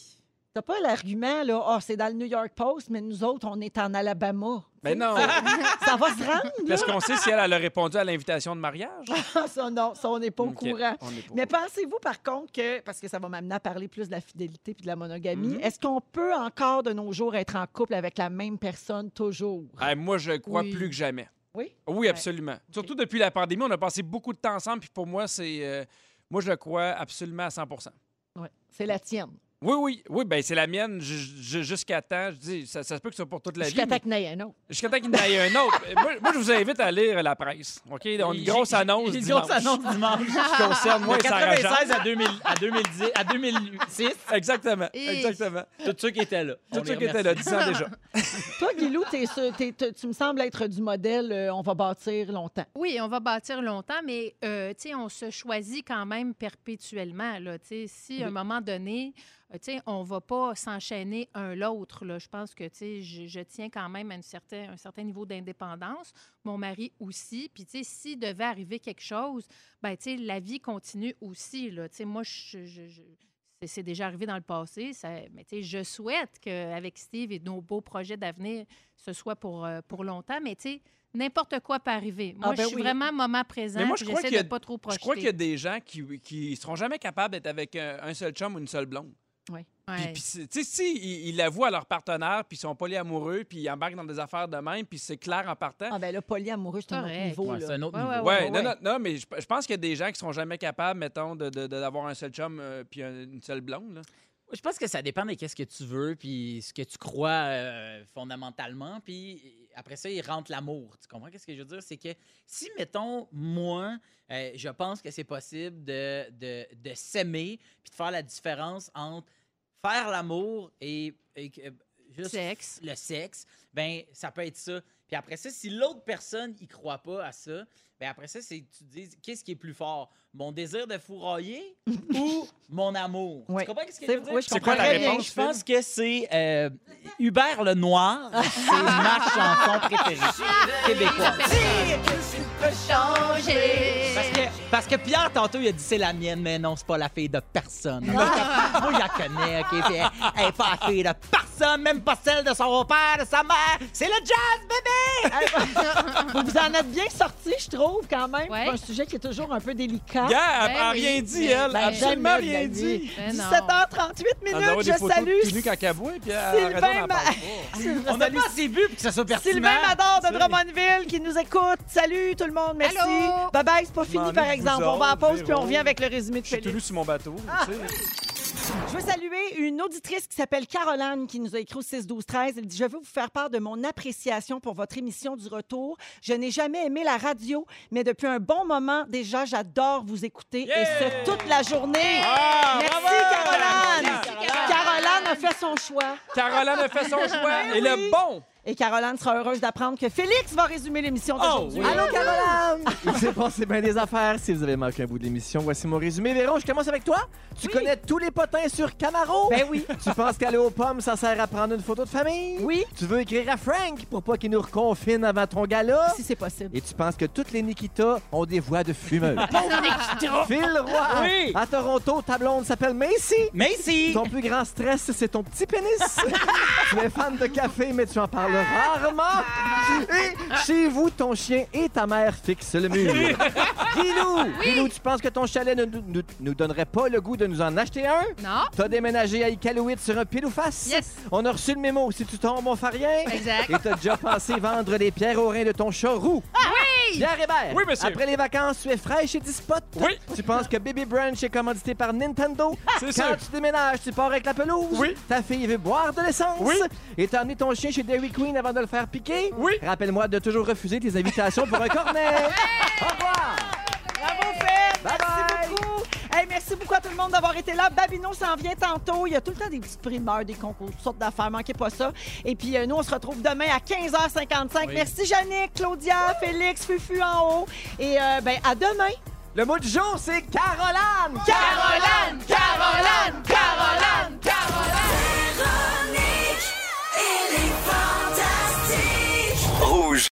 T'as pas l'argument, là, ah, c'est dans le New York Post, mais nous autres, on est en Alabama. Mais non, Ça va se rendre, parce qu'on sait si elle, elle a répondu à l'invitation de mariage. Ah, ça, non, ça, on n'est pas au courant. pas au Mais pensez-vous, par contre, que, parce que ça va m'amener à parler plus de la fidélité puis de la monogamie, Mhm. est-ce qu'on peut encore, de nos jours, être en couple avec la même personne toujours? Ah, moi, je crois Oui. plus que jamais. Oui? Oui, absolument. Surtout depuis la pandémie, on a passé beaucoup de temps ensemble, puis pour moi, c'est. euh, moi, je le crois absolument à 100% Oui. C'est la tienne. Oui, oui, oui, ben c'est la mienne ju- ju- jusqu'à temps. Je dis, ça, ça se peut que ce soit pour toute la vie. Jusqu'à mais- temps qu'il y en ait un autre. Jusqu'à temps qu'il y en ait un autre. moi, moi, je vous invite à lire la presse. OK? On a une grosse annonce Une grosse annonce dimanche. qui concerne moi De et Sarah 96 Jeanne. à, 2000, à 2010, à 2006, Exactement, Et- exactement. tous ceux qui étaient là. Les ceux qui étaient là, remercie. 10 ans déjà. Toi, Guilou, tu me sembles être du modèle euh, on va bâtir longtemps. Oui, on va bâtir longtemps, mais euh, tu sais, on se choisit quand même perpétuellement. Là, si à un moment donné, sais, on ne va pas s'enchaîner un l'autre. Je pense que je, je tiens quand même à une certain, un certain niveau d'indépendance. Mon mari aussi. Puis, s'il devait arriver quelque chose, ben, la vie continue aussi. Là. Moi, je, je- je- c'est- déjà arrivé dans le passé. Ça, mais je souhaite qu'avec Steve et nos beaux projets d'avenir, ce soit pour, euh, pour longtemps. Mais n'importe quoi peut arriver. Moi, Ah, ben je suis oui. vraiment moment présent. Mais moi, je crois qu'il y a- de pas trop Je projeter. crois qu'il y a des gens qui, qui seront jamais capables d'être avec un, un seul chum ou une seule blonde. Puis, Ouais. puis c'est- tu sais, si ils ils l'avouent à leur partenaire, puis ils sont polyamoureux, puis ils embarquent dans des affaires de même, puis c'est clair en partant. Ah, ben là, polyamoureux, c'est un autre Correct. niveau. Ouais, là. c'est un autre Ouais, niveau. ouais, Ouais, ouais, non, ouais. non, non, mais je, je pense qu'il y a des gens qui seront jamais capables, mettons, de- de- de- d'avoir un seul chum euh, puis un- une seule blonde. Là. Je pense que ça dépend de qu'est-ce que tu veux, puis ce que tu crois euh, fondamentalement, puis après ça, il rentre l'amour. Tu comprends qu'est-ce que je veux dire? C'est que si, mettons, moi, euh, je pense que c'est possible de, de, de s'aimer, puis de faire la différence entre faire l'amour et, et que- juste le sexe, ben ça peut être ça. Puis après ça, si l'autre personne y croit pas à ça, ben après ça, c'est tu te dis qu'est-ce qui est plus fort, mon désir de fourrailler ou mon amour? Ouais. Tu comprends qu'est-ce que C'est- je veux dire? oui, je C'est quoi bien. réponse? Je pense que c'est euh, Hubert le Noir. C'est ma chanson préférée québécoise. Parce que, parce que Pierre, tantôt, il a dit c'est la mienne, mais non, c'est pas la fille de personne. Moi, je la connais, OK? Puis elle, elle est pas la fille de personne, même pas celle de son père, de sa mère. C'est le jazz, bébé! Vous vous en êtes bien sorti, je trouve, quand même. Ouais. Un sujet qui est toujours un peu délicat. Elle Ben oui, rien dit, elle. Ben, absolument rien dit. Ben non. 17h38 Elle minutes, je salue puis Sylvain Ma-. On n'a pas assez bu pour que ça soit pertinent. Sylvain Mador de. Drummondville qui nous écoute. Salut tout le monde, merci. Allô? Bye bye, c'est pas fini par exemple. On va en pause puis on revient avec le résumé de Je suis Félix. tenu sur mon bateau. tu sais. Je veux saluer une auditrice qui s'appelle Caroline qui nous a écrit au 6 12 13. Elle dit Je veux vous faire part de mon appréciation pour votre émission du retour. Je n'ai jamais aimé la radio, mais depuis un bon moment déjà, j'adore vous écouter et ce toute la journée. Ah, Merci bravo! Caroline. Merci, Caroline a fait son choix. Caroline a fait son choix. Et le bon. Et Caroline sera heureuse d'apprendre que Félix va résumer l'émission d'aujourd'hui. oui. Allô, Caroline! Il s'est passé bien des affaires. Si vous avez manqué un bout de l'émission, voici mon résumé. Véron, je commence avec toi. Tu Oui. connais tous les potins sur Camaro? Ben oui. Tu penses qu'aller aux pommes, ça sert à prendre une photo de famille? Oui, Tu veux écrire à Frank pour pas qu'il nous reconfine avant ton gala? si c'est possible. Et tu penses que toutes les Nikita ont des voix de fumeurs? Phil Roy! Oui. À Toronto, ta blonde s'appelle Macy. Macy! Ton plus grand stress, c'est ton petit pénis. tu es fan de café, mais tu en parles parle rarement. Et chez vous, ton chien et ta mère fixent le mur. Dis-nous, dis-nous, tu penses que ton chalet ne nous, nous- nous donnerait pas le goût de nous en acheter un? Non. T'as déménagé à Iqaluit sur un pile ou face? Yes. On a reçu le mémo. Si tu tombes, on fait rien. Exact. Et t'as déjà pensé vendre les pierres aux reins de ton chat roux? Oui! Pierre Hébert. Oui, monsieur. Après les vacances, tu es fraîche et dispote. Oui. Tu penses que Baby Brunch est commandité par Nintendo? C'est Quand sûr. tu déménages, tu pars avec la pelouse. Oui. Ta fille veut boire de l'essence. Oui. Et t'as amené ton chien chez Dairy Queen avant de le faire piquer? Oui. Rappelle-moi de toujours refuser tes invitations pour un cornet. Au revoir. Bravo, Fred. Merci beaucoup. Hey, merci beaucoup à tout le monde d'avoir été là. Babino s'en vient tantôt. Il y a tout le temps des petites primeurs, des concours, toutes sortes d'affaires. Manquez pas ça. Et puis, euh, nous, on se retrouve demain à 15h55. Merci, Yannick, Claudia, Félix, Fufu en haut. Et euh, ben, à demain. Le mot du jour, c'est Caroline! Caroline! Caroline! Caroline! Caroline! Caroline! Véronique! Il est fantastique! Rouge!